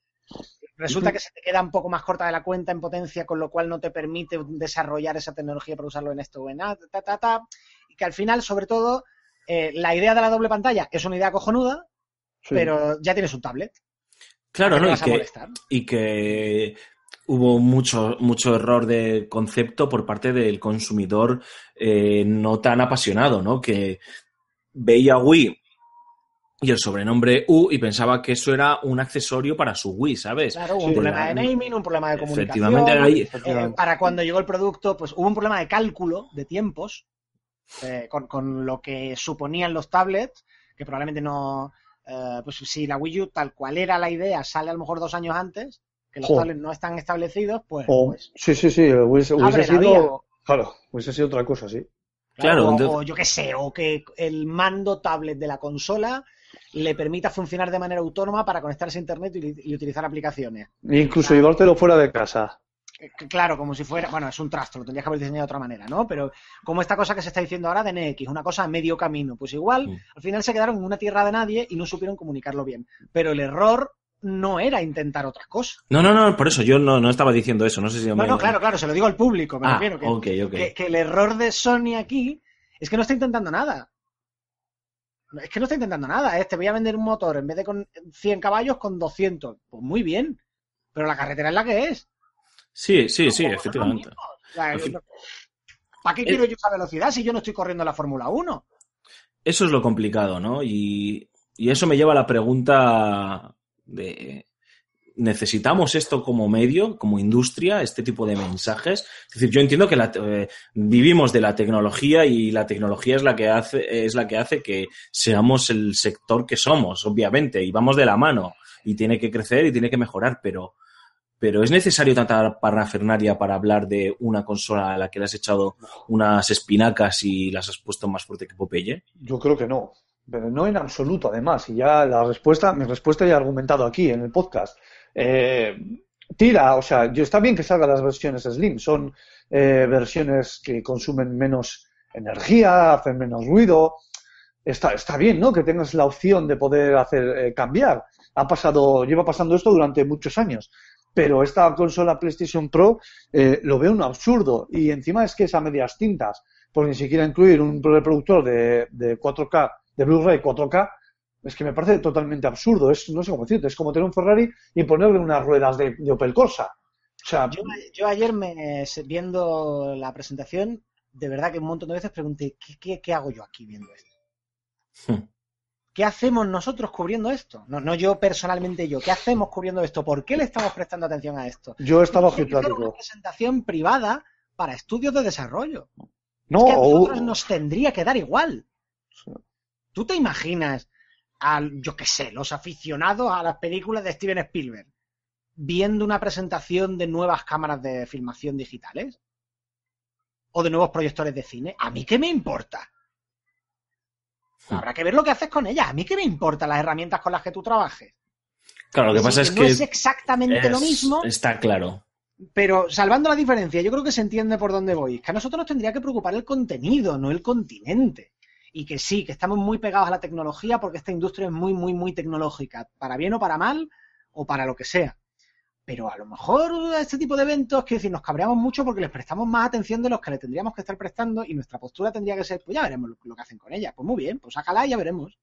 Resulta que se te queda un poco más corta de la cuenta en potencia, con lo cual no te permite desarrollar esa tecnología para usarlo en esto o en a- ta, ta, ta. Y que al final, sobre todo, eh, la idea de la doble pantalla es una idea cojonuda, Sí. pero ya tienes un tablet. Claro, ¿A qué ¿no? que, y que hubo mucho, mucho error de concepto por parte del consumidor eh, no tan apasionado, ¿no? Que veía Wii y el sobrenombre U y pensaba que eso era un accesorio para su Wii, ¿sabes? Claro, hubo Sí, un problema la- de naming, un problema de comunicación. Efectivamente, ahí- Eh, para cuando llegó el producto, pues hubo un problema de cálculo de tiempos eh, con, con lo que suponían los tablets, que probablemente no. eh, pues si la Wii U, tal cual era la idea, sale a lo mejor dos años antes, que los tablets no están establecidos, pues. O- pues, sí, sí, sí, hubiese, vía. sido. Claro, hubiese sido otra cosa, sí. Claro, o, entonces- o yo qué sé, o que el mando tablet de la consola le permita funcionar de manera autónoma para conectarse a internet y, y utilizar aplicaciones. E incluso llevártelo fuera de casa. Eh, Claro, como si fuera, bueno, es un trasto, lo tendrías que haber diseñado de otra manera, ¿no? Pero como esta cosa que se está diciendo ahora de NX, una cosa a medio camino, pues igual, al final se quedaron en una tierra de nadie y no supieron comunicarlo bien. Pero el error no era intentar otras cosas. No, no, no, por eso yo no, no estaba diciendo eso, no sé si yo No, me- no, claro, claro, se lo digo al público, me Ah, refiero, que, ok, ok. que, que el error de Sony aquí es que no está intentando nada. Es que no está intentando nada, te voy a vender un motor en vez de con 100 caballos con 200. Pues muy bien, pero la carretera es la que es. Sí, sí, sí, efectivamente. O sea, ¿Para qué Eh, quiero yo esa velocidad si yo no estoy corriendo la Fórmula 1? Eso es lo complicado, ¿no? Y, y eso me lleva a la pregunta ¿necesitamos esto como medio, como industria, este tipo de mensajes? Es decir, yo entiendo que la eh, vivimos de la tecnología y la tecnología es la que hace, es la que hace que seamos el sector que somos, obviamente, y vamos de la mano, y tiene que crecer y tiene que mejorar, pero, pero ¿es necesario tanta parafernaria para hablar de una consola a la que le has echado unas espinacas y las has puesto más fuerte que Popeye? Yo creo que no. Pero no en absoluto, además. Y ya la respuesta, mi respuesta ya he argumentado aquí en el podcast. Eh, tira, o sea, yo está bien que salgan las versiones Slim, son eh, versiones que consumen menos energía, hacen menos ruido. Está, está bien, ¿no? Que tengas la opción de poder hacer eh, cambiar. Ha pasado, lleva pasando esto durante muchos años. Pero esta consola PlayStation Pro eh, lo veo un absurdo. Y encima es que es a medias tintas. Por ni siquiera incluir un reproductor de, de 4K, de Blu-ray 4K, es que me parece totalmente absurdo. Es, no sé cómo decirte, es como tener un Ferrari y ponerle unas ruedas de, de Opel Corsa. O sea, Yo, yo ayer, me, viendo la presentación, de verdad que un montón de veces pregunté, ¿qué, qué, qué hago yo aquí viendo esto? Hmm. ¿Qué hacemos nosotros cubriendo esto? No, no yo personalmente yo. ¿Qué hacemos cubriendo esto? ¿Por qué le estamos prestando atención a esto? yo estaba ser una presentación privada para estudios de desarrollo. No, es que a o- nosotros nos tendría que dar igual. ¿Tú te imaginas a, yo qué sé, los aficionados a las películas de Steven Spielberg viendo una presentación de nuevas cámaras de filmación digitales? ¿O de nuevos proyectores de cine? ¿A mí qué me importa? Habrá que ver lo que haces con ellas. ¿A mí qué me importan las herramientas con las que tú trabajes? Claro, lo que pasa es no que es exactamente lo es- mismo, Está claro. pero salvando la diferencia, yo creo que se entiende por dónde voy. Que a nosotros nos tendría que preocupar el contenido, no el continente. Y que sí, que estamos muy pegados a la tecnología porque esta industria es muy, muy, muy tecnológica. Para bien o para mal, o para lo que sea. Pero a lo mejor este tipo de eventos, quiero decir, nos cabreamos mucho porque les prestamos más atención de los que le tendríamos que estar prestando y nuestra postura tendría que ser, pues ya veremos lo, que hacen con ella. Pues muy bien, pues sácala y ya veremos.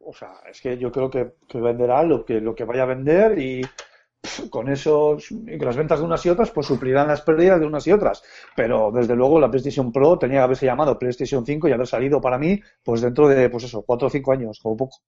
o sea, es que yo creo que, que venderá lo que, lo que vaya a vender y con eso, y con las ventas de unas y otras, pues suplirán las pérdidas de unas y otras. Pero desde luego la PlayStation Pro tenía que haberse llamado PlayStation 5 y haber salido para mí, pues dentro de, pues eso, 4 o 5 años, como poco.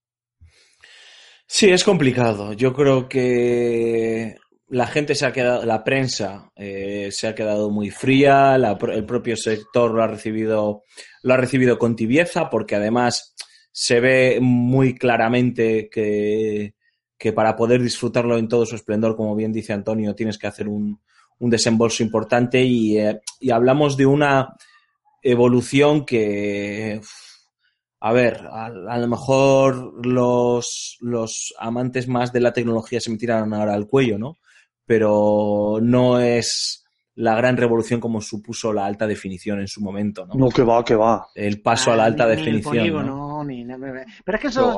Sí, es complicado. Yo creo que la gente se ha quedado, la prensa eh, se ha quedado muy fría, el propio sector lo ha recibido, lo ha recibido con tibieza, porque además se ve muy claramente que, que para poder disfrutarlo en todo su esplendor, como bien dice Antonio, tienes que hacer un, un desembolso importante y, eh, y hablamos de una evolución que, uf, a ver, a, a lo mejor los, los amantes más de la tecnología se me tiran ahora al cuello, ¿no? Pero no es la gran revolución como supuso la alta definición en su momento, ¿no? No, que va, que va. El paso a la Ah, alta ni- ni el definición. polígono, ¿no? ni- ni- Pero es que va.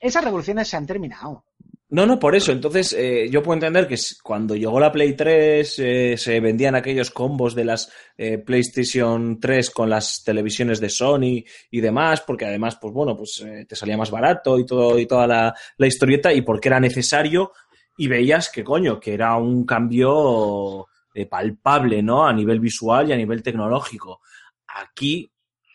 esas revoluciones se han terminado. No, no, por eso. Entonces, eh, yo puedo entender que cuando llegó la Play 3 eh, se vendían aquellos combos de las eh, PlayStation 3 con las televisiones de Sony y demás, porque además, pues bueno, pues eh, te salía más barato y todo y toda la, la historieta y porque era necesario y veías que coño, que era un cambio eh, palpable, ¿no? A nivel visual y a nivel tecnológico. Aquí,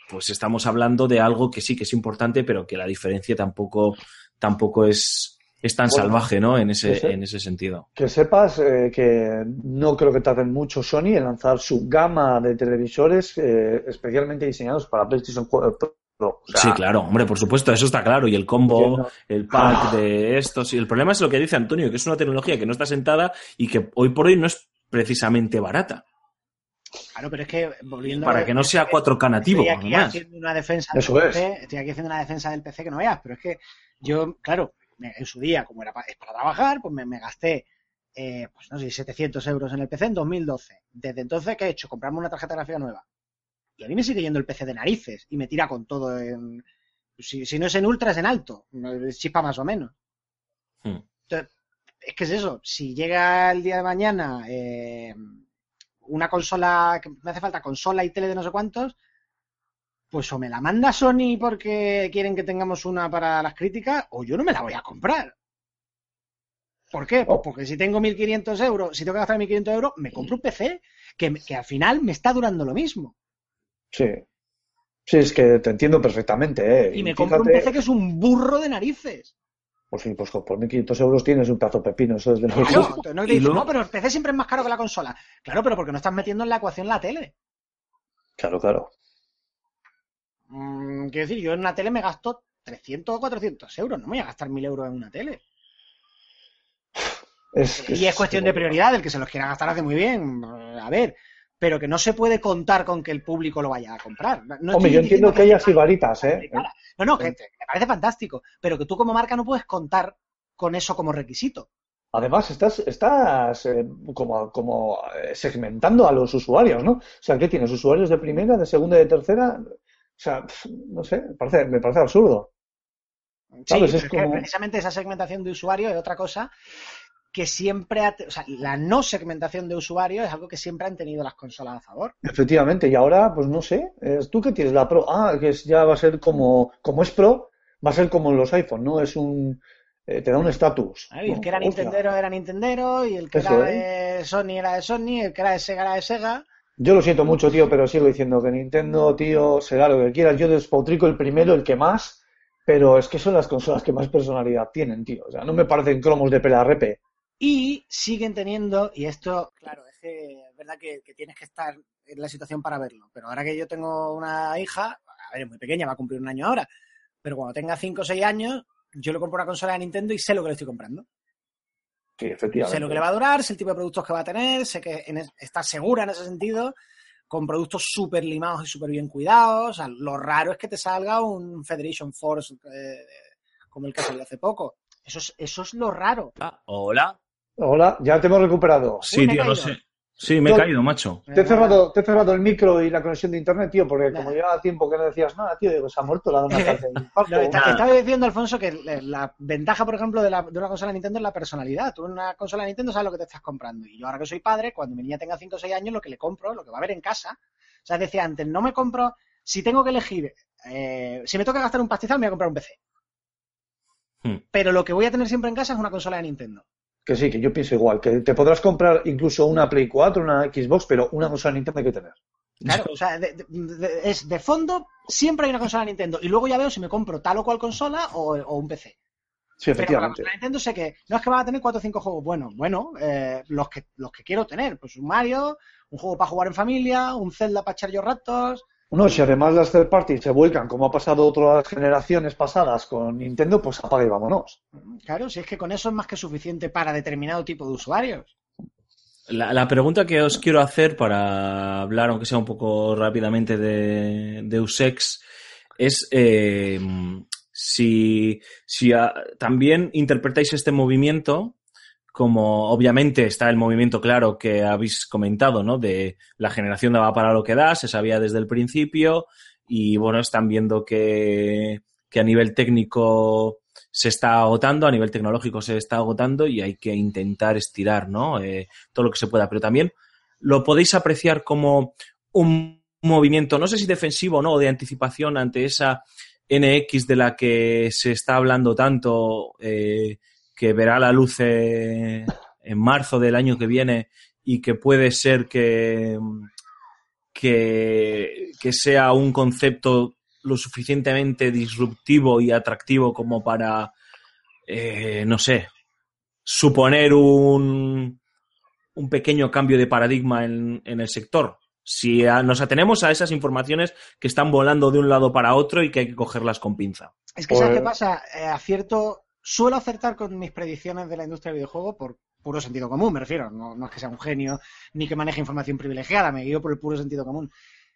pues estamos hablando de algo que sí que es importante, pero que la diferencia tampoco, tampoco es, es tan Bueno, salvaje, ¿no? En ese, en ese sentido. Que sepas eh, que no creo que tarden mucho Sony en lanzar su gama de televisores eh, especialmente diseñados para PlayStation 4 Pro. O sea, sí, claro, hombre, por supuesto, eso está claro. Y el combo, el pack de estos. Y el problema es lo que dice Antonio, que es una tecnología que no está sentada y que hoy por hoy no es precisamente barata. Claro, pero es que volviendo Para a- que no sea 4K nativo, Estoy aquí además. haciendo una defensa Eso del es. PC, estoy aquí haciendo una defensa del PC que no veas, pero es que yo, claro, en su día, como era pa- es para trabajar, pues me, me gasté, eh, pues no sé, 700 euros en el PC en 2012. Desde entonces, ¿qué he hecho? Comprarme una tarjeta gráfica nueva. Y a mí me sigue yendo el PC de narices y me tira con todo en... Si, si no es en ultra, es en alto. Chispa más o menos. Hmm. Entonces, es que es eso. Si llega el día de mañana eh, una consola, que me hace falta consola y tele de no sé cuántos, pues o me la manda Sony porque quieren que tengamos una para las críticas, o yo no me la voy a comprar. ¿Por qué? Pues Oh. porque si tengo 1.500 euros, si tengo que gastar 1.500 euros, me compro un PC que, que al final me está durando lo mismo. Sí. Sí, es que te entiendo perfectamente. ¿eh? Y me compro un PC que es un burro de narices. Pues sí, pues por 1.500 euros tienes un pedazo de pepino, eso es de lo Claro, entonces no, te dices, luego- no, pero el PC siempre es más caro que la consola. Claro, pero porque no estás metiendo en la ecuación la tele. Claro, claro. Mm, quiero decir, yo en una tele me gasto 300 o 400 euros. No me voy a gastar 1.000 euros en una tele. Es, Y es cuestión de prioridad, el que se los quiera gastar hace muy bien. A ver, pero que no se puede contar con que el público lo vaya a comprar. No Hombre, yo entiendo que haya sibaritas, ¿eh? No, no, que que me parece fantástico. Pero que tú como marca no puedes contar con eso como requisito. Además, estás, estás eh, como, como eh, segmentando a los usuarios, ¿no? O sea, ¿qué tienes? ¿Usuarios de primera, de segunda y de tercera? O sea, no sé, me parece, me parece absurdo. Sí, Es como- precisamente esa segmentación de usuario es otra cosa que siempre ha, o sea, la no segmentación de usuario es algo que siempre han tenido las consolas a favor. Efectivamente, y ahora, pues no sé, es tú que tienes la Pro. Ah, que ya va a ser como, como es Pro, va a ser como los iPhone, ¿no? Es un, eh, te da un estatus. Y el que era. Nintendero era Nintendero, y el que Eso, era de Sony era de Sony, el que era de Sega era de Sega. Yo lo siento mucho, tío, pero sigo diciendo que Nintendo, tío, será lo que quieras. Yo despotrico el primero, el que más, pero es que son las consolas que más personalidad tienen, tío. O sea, no me parecen cromos de PLRP. Y siguen teniendo, y esto, claro, es que es verdad que, que tienes que estar en la situación para verlo, pero ahora que yo tengo una hija, a ver, es muy pequeña, va a cumplir un año ahora, pero cuando tenga 5 o 6 años, yo le compro una consola de Nintendo y sé lo que le estoy comprando. Sí, efectivamente. Sé lo que le va a durar, sé el tipo de productos que va a tener, sé que en es- está segura en ese sentido, con productos súper limados y súper bien cuidados. O sea, lo raro es que te salga un Federation Force eh, como el que salió hace poco. Eso es, eso es lo raro. Ah, hola. Hola, ya te hemos recuperado. Sí, Uy, tío, no sé. Sí, me he caído, macho. Te he, cerrado, te he cerrado el micro y la conexión de internet, tío, porque como llevaba tiempo que no decías nada, tío, digo, se ha muerto la dona de. No, está- estaba diciendo, Alfonso, que la, ventaja, por ejemplo, de, la- de una consola Nintendo es la personalidad. Tú en una consola Nintendo sabes lo que te estás comprando. Y yo ahora que soy padre, cuando mi niña tenga 5 o 6 años, lo que le compro, lo que va a ver en casa. O sea, decía antes, no me compro, si tengo que elegir, eh, si me toca gastar un pastizal, me voy a comprar un PC. Hmm. Pero lo que voy a tener siempre en casa es una consola de Nintendo. Que sí, que yo pienso igual, que te podrás comprar incluso una Play 4, una Xbox, pero una consola Nintendo hay que tener. Claro, o sea, de- de- de- es de fondo, siempre hay una consola Nintendo. Y luego ya veo si me compro tal o cual consola o, o un PC. Sí, Pero efectivamente. de Nintendo sé que no es que van a tener 4 o 5 juegos buenos. Bueno, eh, los, que, los que quiero tener. Pues un Mario, un juego para jugar en familia, un Zelda para echar yo ratos. No, si además las third parties se vuelcan, como ha pasado otras generaciones pasadas con Nintendo, pues apaga y vámonos. Claro, si es que con eso es más que suficiente para determinado tipo de usuarios. La, la pregunta que os quiero hacer para hablar, aunque sea un poco rápidamente de, de Usex, es eh, si, si también interpretáis este movimiento como obviamente está el movimiento claro que habéis comentado, ¿no? De la generación daba para lo que da, se sabía desde el principio y bueno, están viendo que, que a nivel técnico se está agotando, a nivel tecnológico se está agotando y hay que intentar estirar, ¿no? Eh, todo lo que se pueda. Pero también lo podéis apreciar como un movimiento, no sé si defensivo o no, de anticipación ante esa NX de la que se está hablando tanto, eh, que verá la luz en marzo del año que viene y que puede ser que, que, que sea un concepto lo suficientemente disruptivo y atractivo como para, eh, no sé, suponer un, un pequeño cambio de paradigma en, en el sector. Si a- nos atenemos a esas informaciones que están volando de un lado para otro y que hay que cogerlas con pinza. Es que, ¿sabes Pues- qué pasa? Eh, acierto, suelo acertar con mis predicciones de la industria del videojuego por puro sentido común, me refiero. No, no es que sea un genio ni que maneje información privilegiada, me guío por el puro sentido común.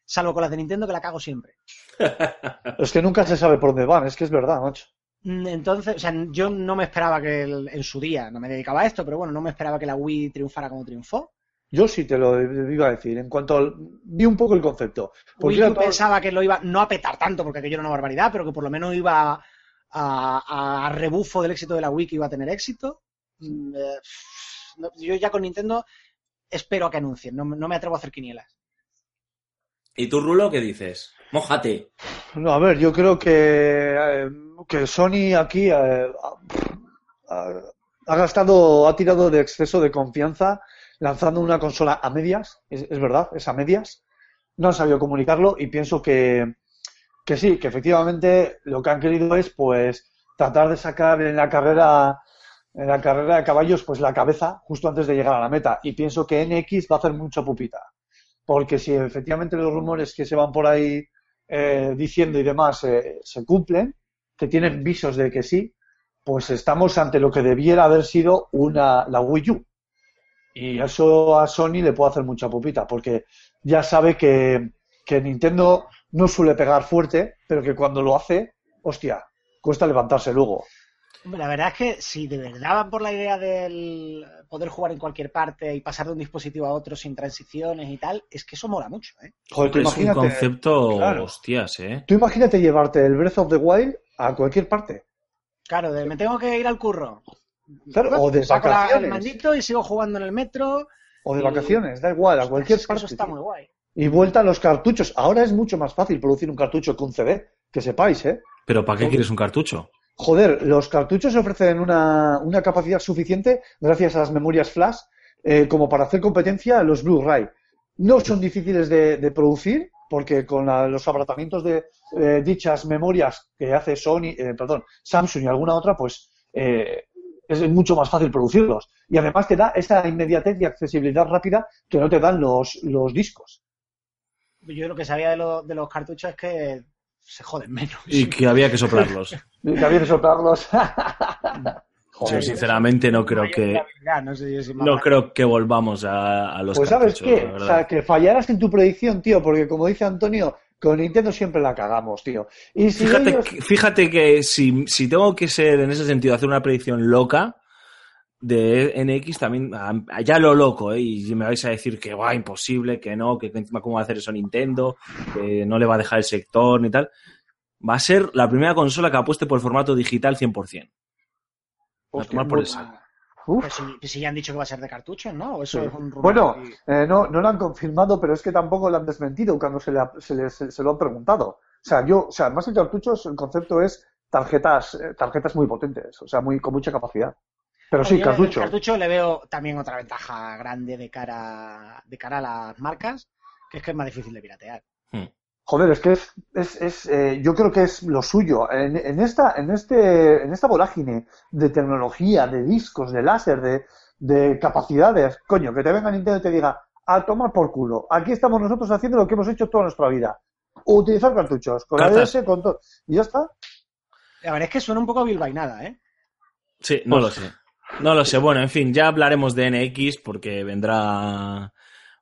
Salvo con las de Nintendo, que la cago siempre. Es que nunca se sabe por dónde van, es que es verdad, macho. Mm, Entonces, o sea, yo no me esperaba que el- en su día, no me dedicaba a esto, pero bueno, no me esperaba que la Wii triunfara como triunfó. Yo sí te lo iba a decir, en cuanto al... Vi un poco el concepto. Porque Wii U todo- pensaba que lo iba, no a petar tanto, porque aquello era una barbaridad, pero que por lo menos iba a, a- a rebufo del éxito de la Wii que iba a tener éxito. Mm, eh, no, yo ya con Nintendo espero a que anuncien, no, me- no me atrevo a hacer quinielas. ¿Y tú, Rulo, qué dices? Mójate. No, a ver, yo creo que, eh, que Sony aquí eh, ha, ha gastado, ha tirado de exceso de confianza lanzando una consola a medias, es, es verdad, es a medias. No han sabido comunicarlo y pienso que, que sí, que efectivamente lo que han querido es pues tratar de sacar en la carrera en la carrera de caballos pues la cabeza justo antes de llegar a la meta y pienso que NX va a hacer mucha pupita porque si efectivamente los rumores que se van por ahí eh, diciendo y demás eh, se cumplen, que tienen visos de que sí, pues estamos ante lo que debiera haber sido una, la Wii U. Y eso a Sony le puede hacer mucha pupita, porque ya sabe que, que Nintendo no suele pegar fuerte, pero que cuando lo hace, hostia, cuesta levantarse luego. Hombre, La verdad es que si de verdad van por la idea del poder jugar en cualquier parte y pasar de un dispositivo a otro sin transiciones y tal, es que eso mola mucho, ¿eh? Joder, tú es un imagínate, concepto, claro. hostias, ¿eh? tú imagínate llevarte el Breath of the Wild a cualquier parte. Claro, de me tengo que ir al curro. Claro, o de Saco la- el vacaciones. mandito y sigo jugando en el metro. O de y- vacaciones, da igual, a cualquier parte. Eso está tío. muy guay. Y vuelta a los cartuchos. Ahora es mucho más fácil producir un cartucho que un CD, que sepáis, ¿eh? Pero ¿para qué quieres un cartucho? Joder, los cartuchos ofrecen una, una capacidad suficiente, gracias a las memorias flash, eh, como para hacer competencia a los Blu-ray. No son difíciles de, de producir, porque con la- los abaratamientos de eh, dichas memorias que hace Sony, eh, perdón, Samsung y alguna otra, pues eh, es mucho más fácil producirlos. Y además te da esa inmediatez y accesibilidad rápida que no te dan los, los discos. Yo lo que sabía de, lo- de los cartuchos es que se joden menos. Y que había que soplarlos. Y que había que soplarlos. Yo sinceramente no creo que no sé yo si no creo que volvamos a, a los Pues sabes qué, o sea, que fallaras en tu predicción, tío, porque como dice Antonio, con Nintendo siempre la cagamos, tío. Y si Fíjate, ellos- que- fíjate que si, si tengo que ser en ese sentido, hacer una predicción loca de NX, también, ya lo loco, ¿eh? Y me vais a decir que va, imposible, que no, que encima cómo va a hacer eso Nintendo, que no le va a dejar el sector ni tal. Va a ser la primera consola que apueste por el formato digital 100%. A Hostia, tomar por eso. Uf. Pues si, pues si ya han dicho que va a ser de cartuchos, ¿no? ¿O eso Sí. es un rumor Bueno, y- eh, no, no lo han confirmado, pero es que tampoco lo han desmentido cuando se, le ha- se, le- se- se lo han preguntado. O sea, yo, o sea, más que cartuchos, el concepto es tarjetas, eh, tarjetas muy potentes, o sea, muy, con mucha capacidad. Pero sí, cartucho. cartucho le veo también otra ventaja grande de cara, de cara a las marcas, que es que es más difícil de piratear. Hmm. Joder, es que es, es, es, eh, yo creo que es lo suyo. En, en esta, en este, en esta vorágine de tecnología, de discos, de láser, de, de capacidades, coño, que te venga Nintendo y te diga, a tomar por culo. Aquí estamos nosotros haciendo lo que hemos hecho toda nuestra vida. Utilizar cartuchos, con Cartas. ADS, con todo. Y ya está. La verdad es que suena un poco bilbainada, ¿eh? Sí, no Pues- lo sé. No lo sé. Bueno, en fin, ya hablaremos de NX porque vendrá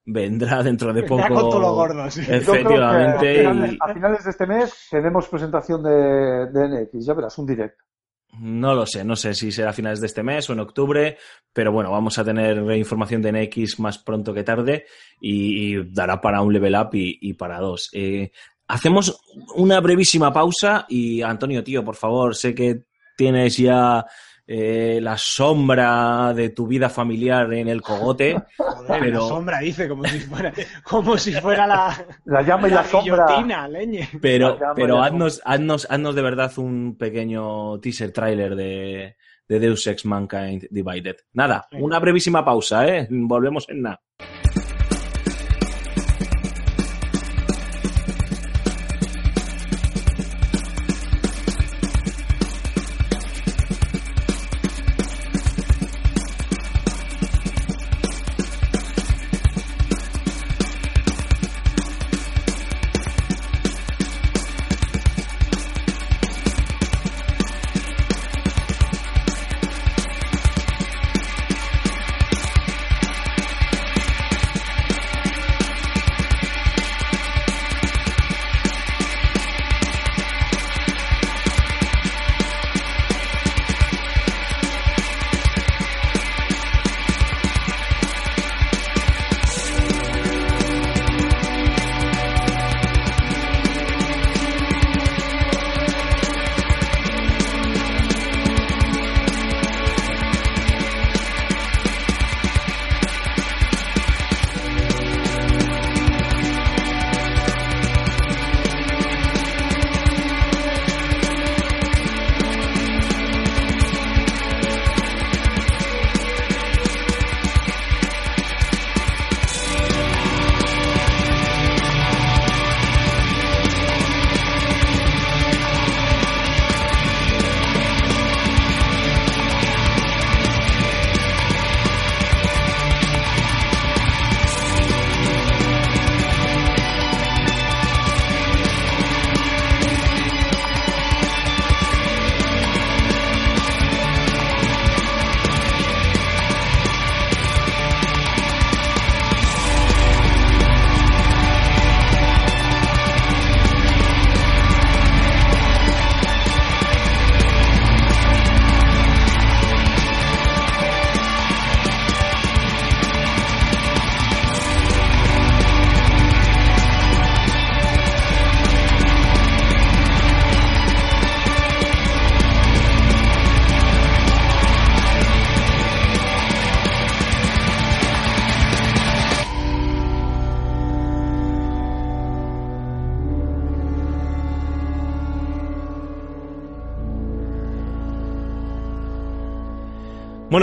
vendrá dentro de Vendrá poco. con todo lo gordo, sí. Efectivamente. a, finales, y- a finales de este mes tenemos presentación de, de NX, ya verás, un directo. No lo sé, no sé si será a finales de este mes o en octubre, pero bueno, vamos a tener información de NX más pronto que tarde y, y dará para un level up y, y para dos. Eh, hacemos una brevísima pausa y Antonio, tío, por favor, sé que tienes ya eh, la sombra de tu vida familiar en el cogote, Joder, pero- la sombra dice como si fuera, como si fuera la, La llama y la sombra. leñe. pero, La pero haznos, haznos, haznos de verdad un pequeño teaser trailer de, de Deus Ex Mankind Divided. Nada, una brevísima pausa, ¿eh? Volvemos en nada.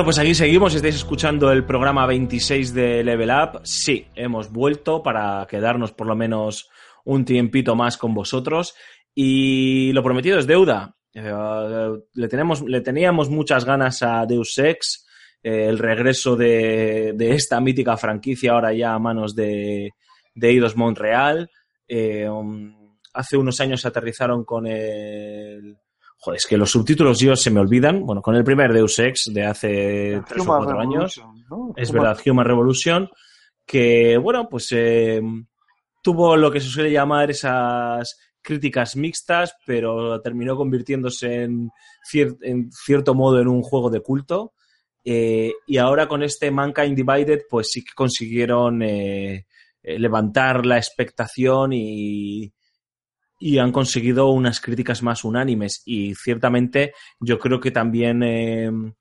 Pues aquí seguimos, estáis escuchando el programa 26 de Level Up. Sí, hemos vuelto para quedarnos por lo menos un tiempito más con vosotros. Y lo prometido es deuda. Eh, le, tenemos, le teníamos muchas ganas a Deus Ex, eh, el regreso de, esta mítica franquicia ahora ya a manos de, de Montreal. Eh, um, hace unos años aterrizaron con el... Joder, es que los subtítulos yo se me olvidan. Bueno, con el primer Deus Ex de hace tres o cuatro años. Es Human- verdad, Human Revolution, que, bueno, pues eh, tuvo lo que se suele llamar esas críticas mixtas, pero terminó convirtiéndose en, cier- en cierto modo en un juego de culto. Eh, y ahora con este Mankind Divided, pues sí que consiguieron eh, levantar la expectación y, y han conseguido unas críticas más unánimes. Y ciertamente yo creo que también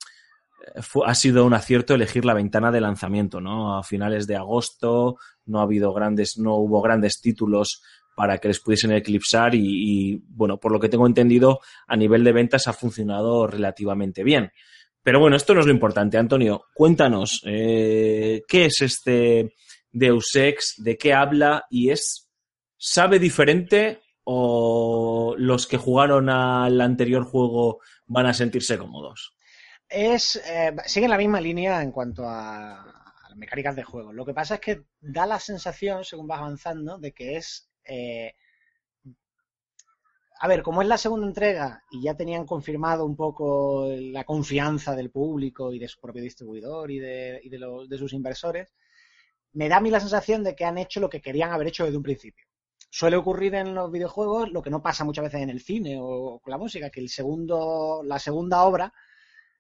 fu- ha sido un acierto elegir la ventana de lanzamiento, ¿no? A finales de agosto no ha habido grandes, no hubo grandes títulos para que les pudiesen eclipsar y, y, bueno, por lo que tengo entendido, a nivel de ventas ha funcionado relativamente bien. Pero bueno, esto no es lo importante. Antonio, cuéntanos, eh, ¿qué es este Deus Ex? ¿De qué habla? ¿Y es, sabe diferente o los que jugaron al anterior juego van a sentirse cómodos? Es, eh, la misma línea en cuanto a, mecánicas de juego. Lo que pasa es que da la sensación, según vas avanzando, de que es. eh, a ver, como es la segunda entrega y ya tenían confirmado un poco la confianza del público y de su propio distribuidor y de, y de sus inversores, me da a mí la sensación de que han hecho lo que querían haber hecho desde un principio. Suele ocurrir en los videojuegos lo que no pasa muchas veces en el cine o con la música, que el segundo, la segunda obra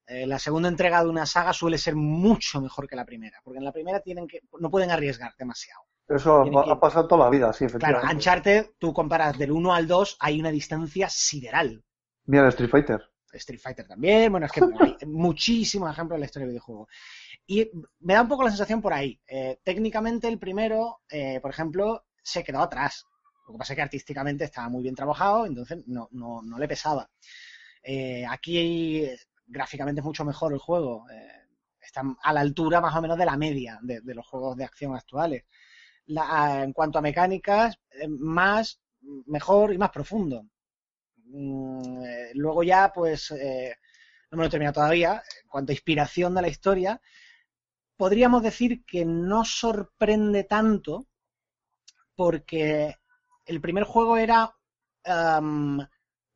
eh, la segunda entrega de una saga suele ser mucho mejor que la primera, porque en la primera tienen que, no pueden arriesgar demasiado. Eso ha, que- pasado toda la vida, sí, Claro, efectivamente. Uncharted, tú comparas del 1 al 2, hay una distancia sideral. Mira el Street Fighter. Street Fighter también, bueno, es que hay muchísimos ejemplos en la historia del videojuego. Y me da un poco la sensación por ahí. Eh, técnicamente el primero, eh, por ejemplo, se quedó atrás. Lo que pasa es que artísticamente estaba muy bien trabajado, entonces no, no, no le pesaba. Eh, aquí gráficamente es mucho mejor el juego. eh, está a la altura más o menos de la media de, los juegos de acción actuales. En cuanto a mecánicas, más, mejor y más profundo. Mm, eh, luego ya, pues, no me lo he terminado todavía. En cuanto a inspiración de la historia, podríamos decir que no sorprende tanto porque el primer juego era am,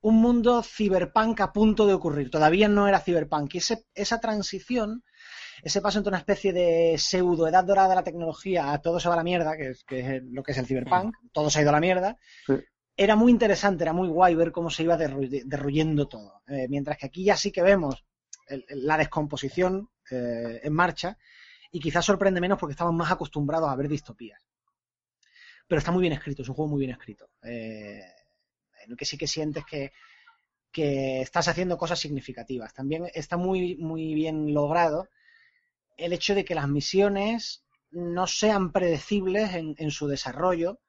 un mundo ciberpunk a punto de ocurrir. Todavía no era ciberpunk. Y ese- esa transición, ese paso entre una especie de pseudo edad dorada de la tecnología a todo se va a la mierda, que es, que es lo que es el ciberpunk, todo se ha ido a la mierda, Sí. era muy interesante, era muy guay ver cómo se iba derru- derruyendo todo. Eh, mientras que aquí ya sí que vemos el- el- la descomposición eh, en marcha y quizás sorprende menos porque estamos más acostumbrados a ver distopías. Pero está muy bien escrito, es un juego muy bien escrito. Eh, en el que sí que sientes que, que estás haciendo cosas significativas. También está muy, muy bien logrado el hecho de que las misiones no sean predecibles en, en su desarrollo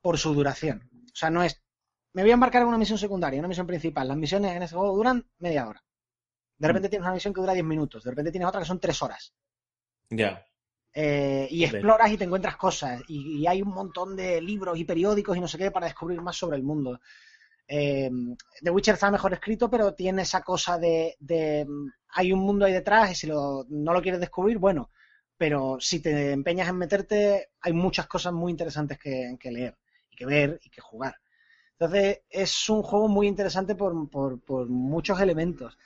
por su duración. O sea, no es, me voy a embarcar en una misión secundaria, una misión principal. Las misiones en ese juego duran media hora. De repente tienes una misión que dura 10 minutos, de repente tienes otra que son 3 horas. Ya. Eh, y exploras y te encuentras cosas. Y, y hay un montón de libros y periódicos y no sé qué para descubrir más sobre el mundo. Eh, The Witcher está mejor escrito, pero tiene esa cosa de, de, hay un mundo ahí detrás y si lo- no lo quieres descubrir, bueno. Pero si te empeñas en meterte, hay muchas cosas muy interesantes que, que leer y que ver y que jugar. Entonces, es un juego muy interesante por, por- por muchos elementos.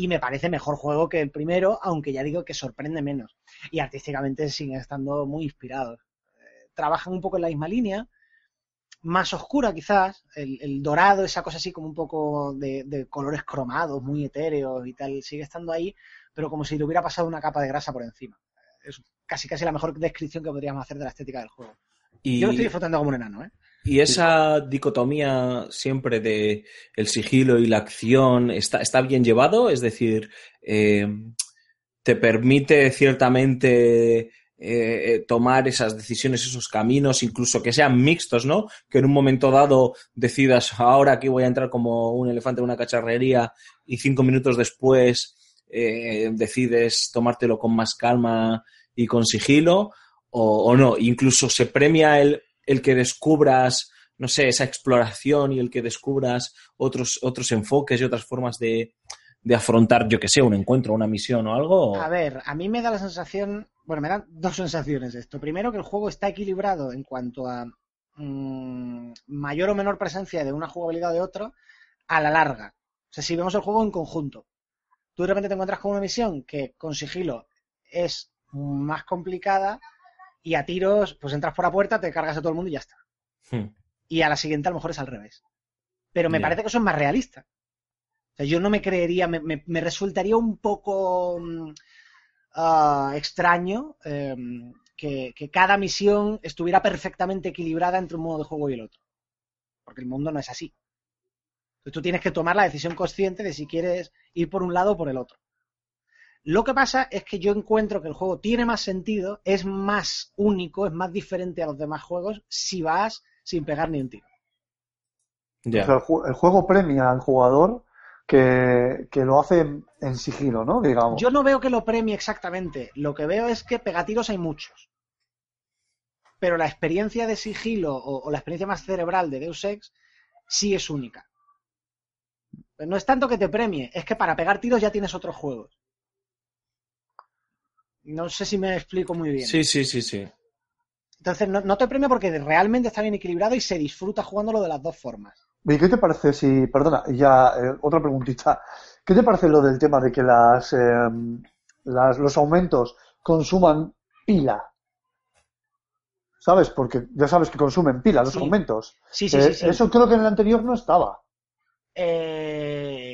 Y me parece mejor juego que el primero, aunque ya digo que sorprende menos. Y artísticamente siguen estando muy inspirados. Eh, trabajan un poco en la misma línea, más oscura quizás, el, el dorado, esa cosa así como un poco de, de colores cromados, muy etéreos y tal, sigue estando ahí, pero como si le hubiera pasado una capa de grasa por encima. Es casi casi la mejor descripción que podríamos hacer de la estética del juego. Y, Yo lo estoy disfrutando como un enano, ¿eh? Y esa dicotomía siempre de el sigilo y la acción está, está bien llevado, es decir, eh, te permite ciertamente eh, tomar esas decisiones, esos caminos, incluso que sean mixtos, ¿no? Que en un momento dado decidas, ahora aquí voy a entrar como un elefante en una cacharrería y cinco minutos después eh, decides tomártelo con más calma y con sigilo, o no. Incluso se premia el, el que descubras, no sé, esa exploración y el que descubras otros, otros enfoques y otras formas de, de afrontar, yo que sé, un encuentro, una misión o algo. A ver, a mí me da la sensación, bueno, me dan dos sensaciones esto. Primero, que el juego está equilibrado en cuanto a mm, mayor o menor presencia de una jugabilidad o de otro a la larga. O sea, si vemos el juego en conjunto, tú de repente te encuentras con una misión que con sigilo es más complicada y a tiros, pues entras por la puerta, te cargas a todo el mundo y ya está. Hmm. Y a la siguiente a lo mejor es al revés. Pero me parece que eso es más realista. O sea, yo no me creería, me, me- me resultaría un poco mm, ah, extraño eh, que, que cada misión estuviera perfectamente equilibrada entre un modo de juego y el otro. Porque el mundo no es así. Entonces tú tienes que tomar la decisión consciente de si quieres ir por un lado o por el otro. Lo que pasa es que yo encuentro que el juego tiene más sentido, es más único, es más diferente a los demás juegos si vas sin pegar ni un tiro. Ya. O sea, el, ju- el juego premia al jugador que, que lo hace en, en sigilo, ¿no? Digamos. Yo no veo que lo premie exactamente. Lo que veo es que pegatiros hay muchos. Pero la experiencia de sigilo o, o la experiencia más cerebral de Deus Ex sí es única. No es tanto que te premie, es que para pegar tiros ya tienes otros juegos. No sé si me explico muy bien. Sí, sí, sí, sí. Entonces no, no te premia porque realmente está bien equilibrado y se disfruta jugándolo de las dos formas. ¿Y qué te parece si, perdona, ya eh, otra preguntita, ¿qué te parece lo del tema de que las, eh, las- los aumentos consuman pila? ¿Sabes? Porque ya sabes que consumen pila los Sí. aumentos. Sí, sí, Eh, sí. sí. Eso creo que en el anterior no estaba. Eh,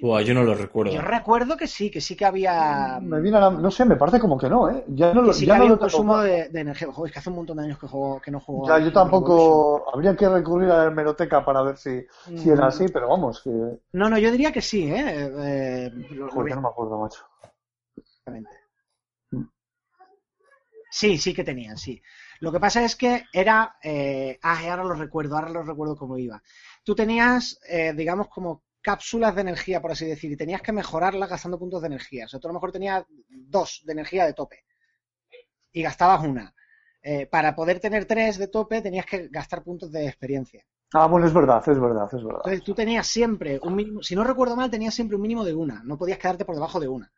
Buah, yo no lo recuerdo. Yo recuerdo que sí, que sí que había. Me viene a la- no sé, me parece como que no, ¿eh? Ya no lo, que sí ya que no había lo consumo de, de energía. Joder, es que hace un montón de años que, juego, que no juego. Ya, yo Revolution. tampoco. Habría que recurrir a la hemeroteca para ver si, si era Mm. así, pero vamos, que. No, no, yo diría que sí, ¿eh? eh lo- lo Joder, no me acuerdo, macho. Exactamente. Mm. Sí, sí que tenían, sí. Lo que pasa es que era. eh, ah, ahora lo recuerdo, ahora lo recuerdo cómo iba. Tú tenías, eh, digamos, como cápsulas de energía, por así decir, y tenías que mejorarlas gastando puntos de energía. O sea, tú a lo mejor tenías dos de energía de tope y gastabas una. Eh, para poder tener tres de tope tenías que gastar puntos de experiencia. Ah, bueno, es verdad, es verdad, es verdad. Entonces tú tenías siempre un mínimo, si no recuerdo mal, tenías siempre un mínimo de una. No podías quedarte por debajo de una.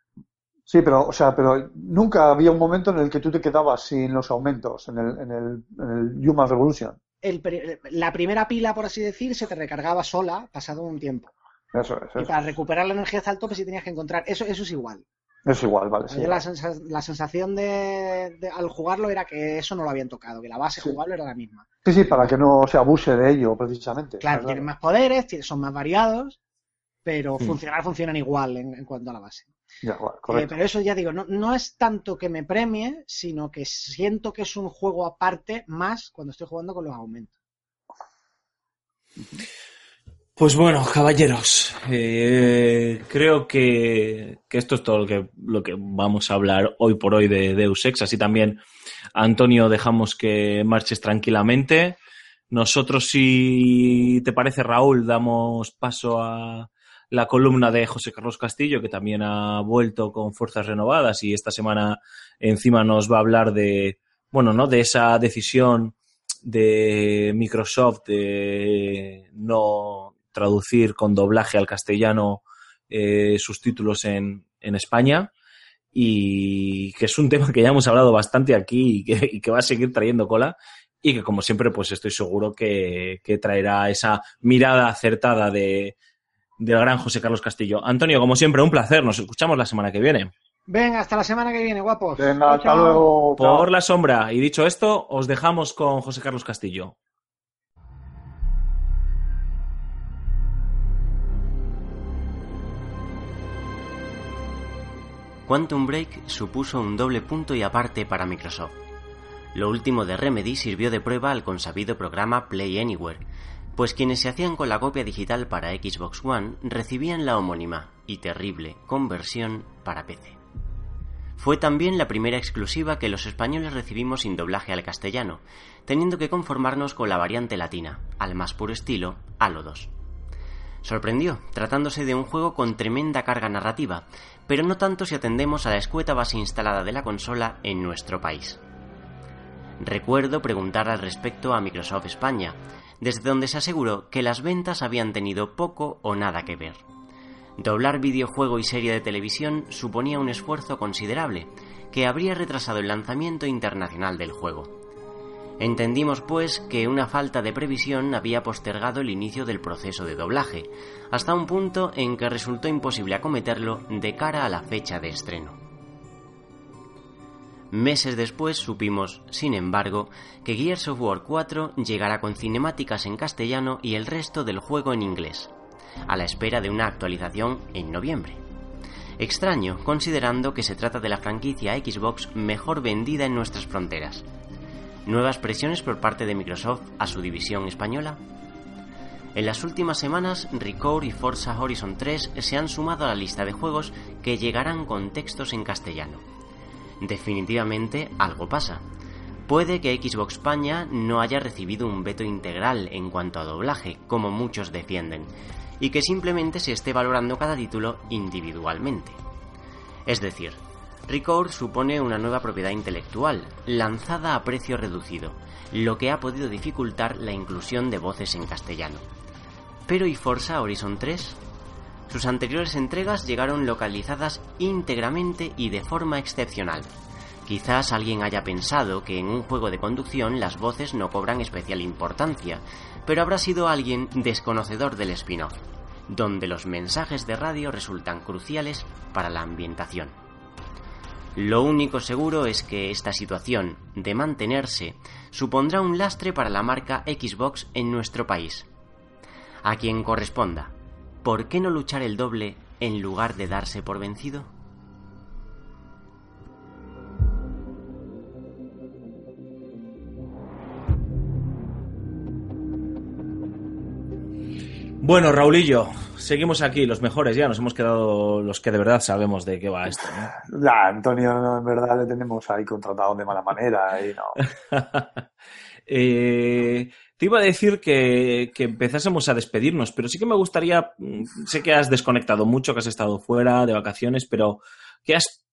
Sí, pero, o sea, pero nunca había un momento en el que tú te quedabas sin los aumentos en el, en el, en el Human Revolution. el la primera pila, por así decir, se te recargaba sola pasado un tiempo. Eso Y para recuperar la energía hasta el tope sí tenías que encontrar. Eso, eso es igual. Es igual, vale. sí. La, sensa- la sensación de, de- al jugarlo era que eso no lo habían tocado, que la base Sí. jugable era la misma. Sí, sí, para que no se abuse de ello, precisamente. Claro, tienen más poderes, son más variados, pero Mm. funcionar funcionan igual en, en cuanto a la base. Ya, bueno, Eh, pero eso ya digo, no, no es tanto que me premie, sino que siento que es un juego aparte más cuando estoy jugando con los aumentos. Pues bueno, caballeros, eh, creo que, esto es todo lo que, lo que vamos a hablar hoy por hoy de Deus Ex. Así también, Antonio, dejamos que marches tranquilamente. Nosotros, si te parece, Raúl, damos paso a la columna de José Carlos Castillo, que también ha vuelto con fuerzas renovadas y esta semana encima nos va a hablar de, bueno, ¿no? De esa decisión de Microsoft de no traducir con doblaje al castellano eh, sus títulos en, en España y que es un tema que ya hemos hablado bastante aquí y que, y que va a seguir trayendo cola y que como siempre pues estoy seguro que, que traerá esa mirada acertada de, del gran José Carlos Castillo. Antonio, como siempre, un placer. Nos escuchamos la semana que viene. Venga, hasta la semana que viene, guapos. Venga, hasta luego. Por la sombra. Y dicho esto, os dejamos con José Carlos Castillo. Quantum Break supuso un doble punto y aparte para Microsoft. Lo último de Remedy sirvió de prueba al consabido programa Play Anywhere, pues quienes se hacían con la copia digital para Xbox One recibían la homónima y terrible conversión para PC. Fue también la primera exclusiva que los españoles recibimos sin doblaje al castellano, teniendo que conformarnos con la variante latina, al más puro estilo Halo 2. Sorprendió, tratándose de un juego con tremenda carga narrativa, pero no tanto si atendemos a la escueta base instalada de la consola en nuestro país. Recuerdo preguntar al respecto a Microsoft España, desde donde se aseguró que las ventas habían tenido poco o nada que ver. Doblar videojuego y serie de televisión suponía un esfuerzo considerable, que habría retrasado el lanzamiento internacional del juego. Entendimos, pues, que una falta de previsión había postergado el inicio del proceso de doblaje, hasta un punto en que resultó imposible acometerlo de cara a la fecha de estreno. Meses después supimos, sin embargo, que Gears of War 4 llegará con cinemáticas en castellano y el resto del juego en inglés, a la espera de una actualización en noviembre. Extraño, considerando que se trata de la franquicia Xbox mejor vendida en nuestras fronteras. ¿Nuevas presiones por parte de Microsoft a su división española? En las últimas semanas, Record y Forza Horizon 3 se han sumado a la lista de juegos que llegarán con textos en castellano. Definitivamente algo pasa. Puede que Xbox España no haya recibido un veto integral en cuanto a doblaje, como muchos defienden, y que simplemente se esté valorando cada título individualmente. Es decir, Record supone una nueva propiedad intelectual, lanzada a precio reducido, lo que ha podido dificultar la inclusión de voces en castellano. Pero ¿y Forza Horizon 3? Sus anteriores entregas llegaron localizadas íntegramente y de forma excepcional. Quizás alguien haya pensado que en un juego de conducción las voces no cobran especial importancia, pero habrá sido alguien desconocedor del spin-off, donde los mensajes de radio resultan cruciales para la ambientación. Lo único seguro es que esta situación, de mantenerse, supondrá un lastre para la marca Xbox en nuestro país. A quien corresponda, ¿por qué no luchar el doble en lugar de darse por vencido? Bueno, Raulillo, seguimos aquí, los mejores ya, nos hemos quedado los que de verdad sabemos de qué va esto. ¿no? Antonio, no, en verdad le tenemos ahí contratado de mala manera y no. Eh, te iba a decir que, que empezásemos a despedirnos, pero sí que me gustaría, mm, sé que has desconectado mucho, que has estado fuera de vacaciones, pero ¿qué has,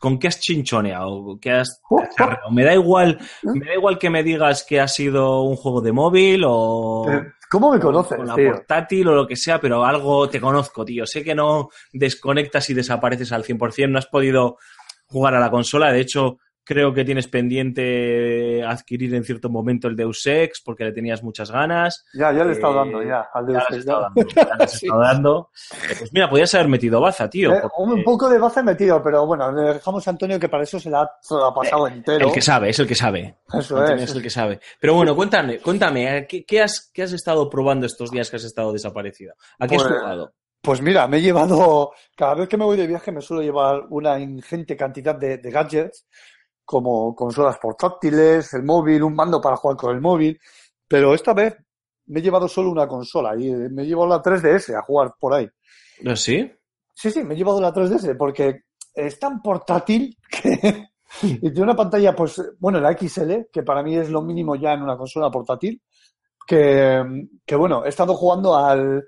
¿con qué has chinchoneado? ¿Qué has cacharreado? Me da igual, me da igual que me digas que ha sido un juego de móvil o ¿Cómo me conoces, con la tío? portátil o lo que sea, pero algo te conozco, tío. Sé que no desconectas y desapareces al 100%, no has podido jugar a la consola, de hecho creo que tienes pendiente adquirir en cierto momento el Deus Ex porque le tenías muchas ganas. Ya, ya le he estado Eh, dando, ya, al Ya Deus le has Ex, estado ya. dando, ya le has Sí. estado dando. Eh, Pues mira, podías haber metido baza, tío. Eh, porque un poco de base metido, pero bueno, le dejamos a Antonio que para eso se la ha, se la ha pasado entero. El que sabe, es el que sabe. Eso Antonio es. es el que sabe. Pero bueno, cuéntame, cuéntame, ¿qué, qué has, qué has estado probando estos días que has estado desaparecido? ¿A qué has Pues- jugado? Pues mira, me he llevado, cada vez que me voy de viaje me suelo llevar una ingente cantidad de, de gadgets, como consolas portátiles, el móvil, un mando para jugar con el móvil, pero esta vez me he llevado solo una consola y eh, me he llevado la 3DS a jugar por ahí. ¿Ah, ¿Sí? Sí, sí, me he llevado la 3DS porque es tan portátil que y tiene una pantalla, pues, bueno, la XL, que para mí es lo mínimo ya en una consola portátil, que, que bueno, he estado jugando al,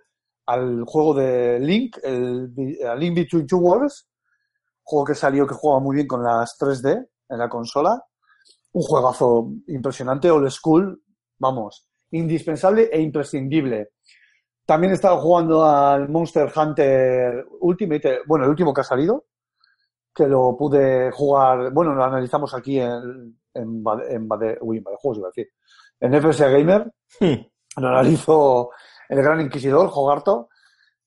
al juego de Link, el, el Link Between Two Worlds, juego que salió que juega muy bien con las 3D en la consola, un juegazo impresionante, old school, vamos, indispensable e imprescindible. También he estado jugando al Monster Hunter Ultimate, bueno, el último que ha salido, que lo pude jugar, bueno, lo analizamos aquí en, en, Bade- en, Bade- uy, en Badejuegos, iba a decir, en FS Gamer, Hmm. lo analizo el Gran Inquisidor, Jogarto,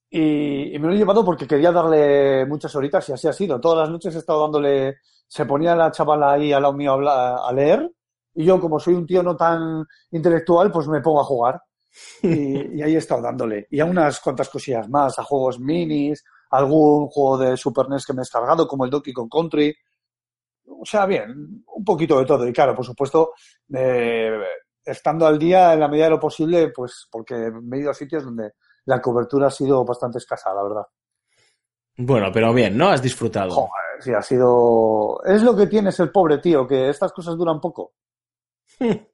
y, y me lo he llevado porque quería darle muchas horitas y así ha sido. Todas las noches he estado dándole, se ponía la chavala ahí al lado mío a, leer, y yo como soy un tío no tan intelectual, pues me pongo a jugar. Y, y ahí he estado dándole. Y a unas cuantas cosillas más, a juegos minis, algún juego de Super NES que me he descargado, como el Donkey Kong Country. O sea, bien, un poquito de todo. Y claro, por supuesto, eh, estando al día en la medida de lo posible, pues porque me he ido a sitios donde la cobertura ha sido bastante escasa, la verdad. Bueno, pero bien, ¿no? Has disfrutado. Joder, sí, ha sido... Es lo que tienes el pobre tío, que estas cosas duran poco.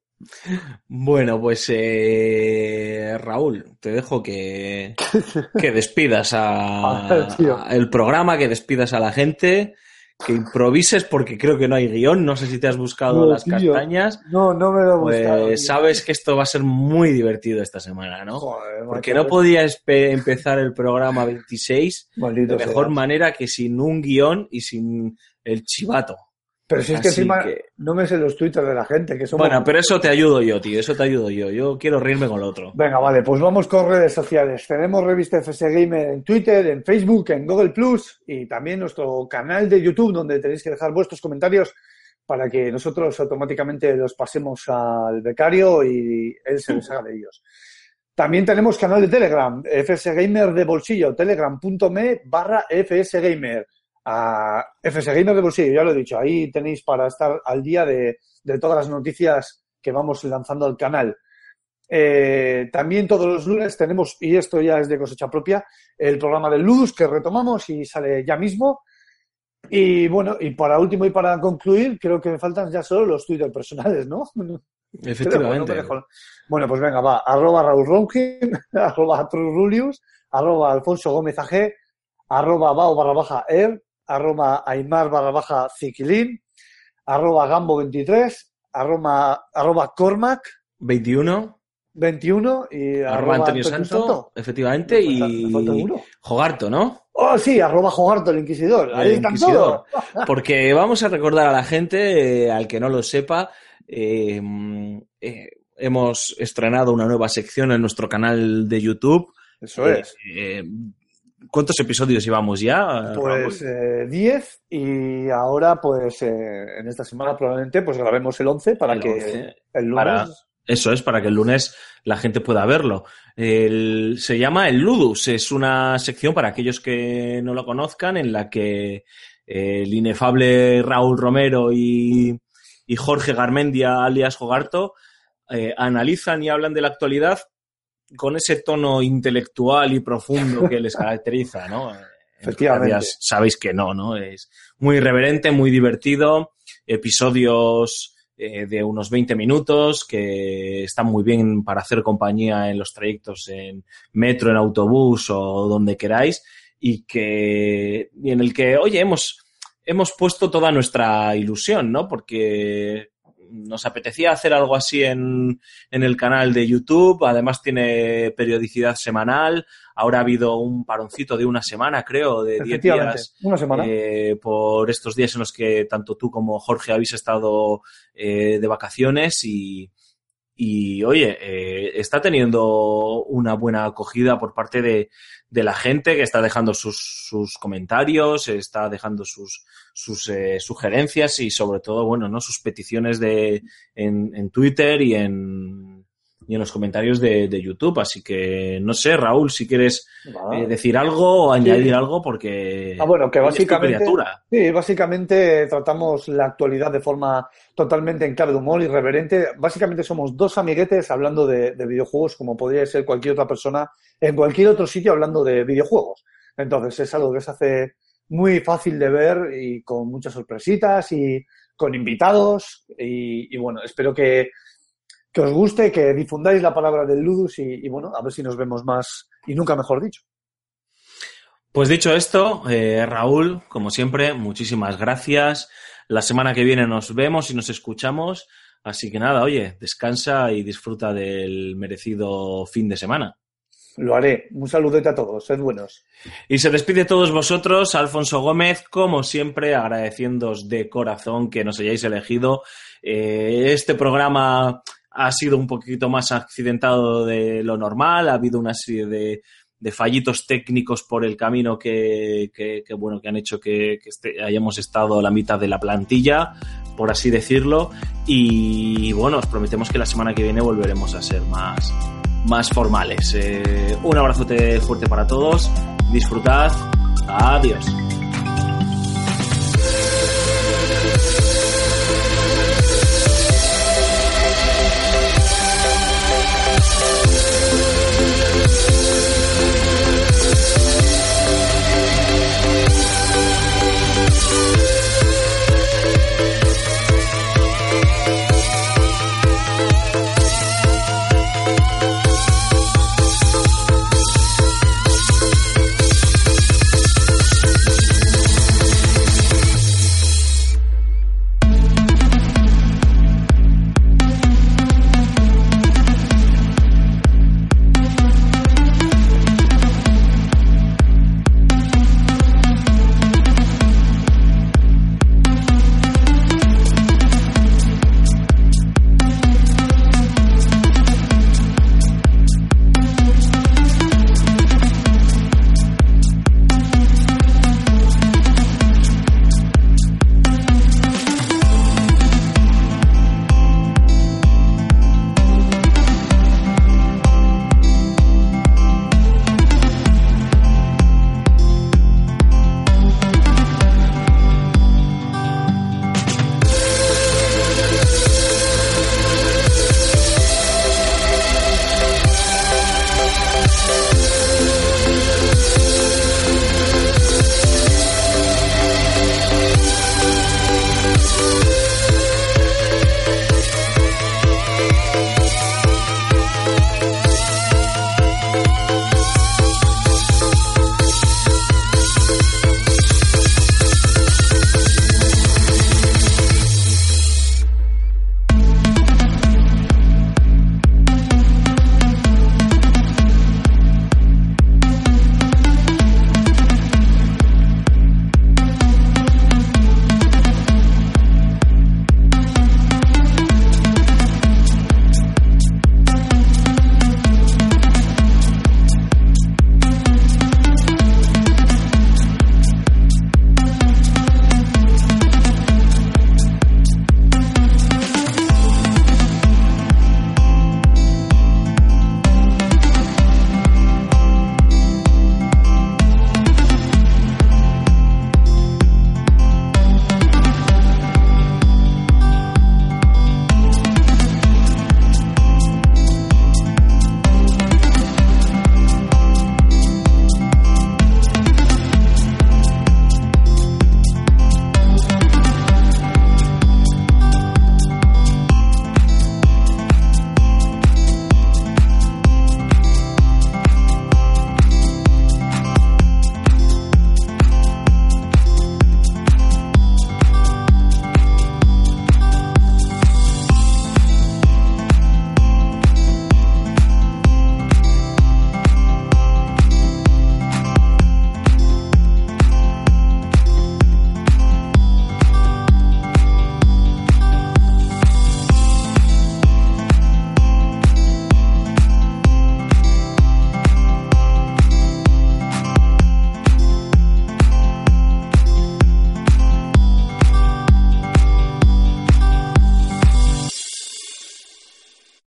Bueno, pues eh, Raúl, te dejo que, que despidas a, ver, el programa, que despidas a la gente, que improvises porque creo que no hay guion, no sé si te has buscado No, las tío. castañas, No, no me lo he buscado, pues tío. sabes que esto va a ser muy divertido esta semana, ¿no? Joder, Porque no podía espe- empezar el programa 26 Maldito de mejor manera que sin un guion y sin el chivato. Pero si es que Así encima que- no me sé los twitters de la gente, que son... Bueno, pero eso te ayudo yo, tío, eso te ayudo yo. Yo quiero reírme con lo otro. Venga, vale, pues vamos con redes sociales. Tenemos revista FS Gamer en Twitter, en Facebook, en Google Plus y también nuestro canal de YouTube donde tenéis que dejar vuestros comentarios para que nosotros automáticamente los pasemos al becario y él se deshaga de ellos. También tenemos canal de Telegram, FS Gamer de bolsillo, telegram.me barra FS Gamer. A FS Gamer de bolsillo, ya lo he dicho, ahí tenéis para estar al día de, de todas las noticias que vamos lanzando al canal. Eh, también todos los lunes tenemos, y esto ya es de cosecha propia, el programa del Ludus que retomamos y sale ya mismo. Y bueno, y para último y para concluir, creo que me faltan ya solo los Twitter personales, ¿no? Efectivamente. Pero bueno, pues venga, va. Arroba Raúl Ronkin, arroba Trurulius, arroba Alfonso Gómez AG, arroba Bao barra baja Er, arroba Aymar barra baja Ziquilín, arroba Gambo 23, arroba, arroba Cormac 21, 21 y arroba Antonio Santo, efectivamente, Me falta- me falta y uno. Jogarto, ¿no? Oh, sí, arroba Jogarto, el Inquisidor. Ahí El están Inquisidor. todos. Porque vamos a recordar a la gente, eh, al que no lo sepa, eh, eh, hemos estrenado una nueva sección en nuestro canal de YouTube. Eso es. ¿Cuántos episodios llevamos ya? Pues Raúl? eh, 10 y ahora pues eh, en esta semana probablemente pues grabemos el 11 para El que 11, el lunes para- Eso es, para que el lunes la gente pueda verlo. El- se llama el Ludus, es una sección para aquellos que no lo conozcan, en la que eh, el inefable Raúl Romero y, y Jorge Garmendia, alias Jogarto, eh, analizan y hablan de la actualidad con ese tono intelectual y profundo que les caracteriza, ¿no? En Efectivamente. realidad Sabéis que no, ¿no? Es muy irreverente, muy divertido, episodios eh, de unos 20 minutos que están muy bien para hacer compañía en los trayectos en metro, en autobús o donde queráis y que y en el que, oye, hemos hemos puesto toda nuestra ilusión, ¿no? Porque nos apetecía hacer algo así en, en el canal de YouTube, además tiene periodicidad semanal, ahora ha habido un paroncito de una semana, creo, de 10 Efectivamente, días una semana. eh, por estos días en los que tanto tú como Jorge habéis estado eh, de vacaciones y, y oye, eh, está teniendo una buena acogida por parte de, de la gente que está dejando sus, sus comentarios, está dejando sus, sus eh, sugerencias y sobre todo, bueno, ¿no? sus peticiones de, en, en Twitter y en, y en los comentarios de, de YouTube. Así que no sé, Raúl, si quieres eh, decir algo o añadir algo porque Ah, bueno, que básicamente, sí, básicamente tratamos la actualidad de forma totalmente en clave de humor, irreverente. Básicamente somos dos amiguetes hablando de, de videojuegos como podría ser cualquier otra persona en cualquier otro sitio hablando de videojuegos. Entonces es algo que se hace muy fácil de ver y con muchas sorpresitas y con invitados y, y bueno, espero que, que os guste, que difundáis la palabra del Ludus y, y bueno, a ver si nos vemos más y nunca mejor dicho. Pues dicho esto, eh, Raúl, como siempre, muchísimas gracias. La semana que viene nos vemos y nos escuchamos. Así que nada, oye, descansa y disfruta del merecido fin de semana. Lo haré. Un saludete a todos. Sed buenos. Y se despide todos vosotros, Alfonso Gómez, como siempre, agradeciéndoos de corazón que nos hayáis elegido. Eh, este programa ha sido un poquito más accidentado de lo normal, ha habido una serie de, de fallitos técnicos por el camino que, que- bueno, que han hecho que, que este- hayamos estado a la mitad de la plantilla, por así decirlo. Y bueno, os prometemos que la semana que viene volveremos a ser más, más formales. Eh, un abrazote fuerte para todos, disfrutad, adiós.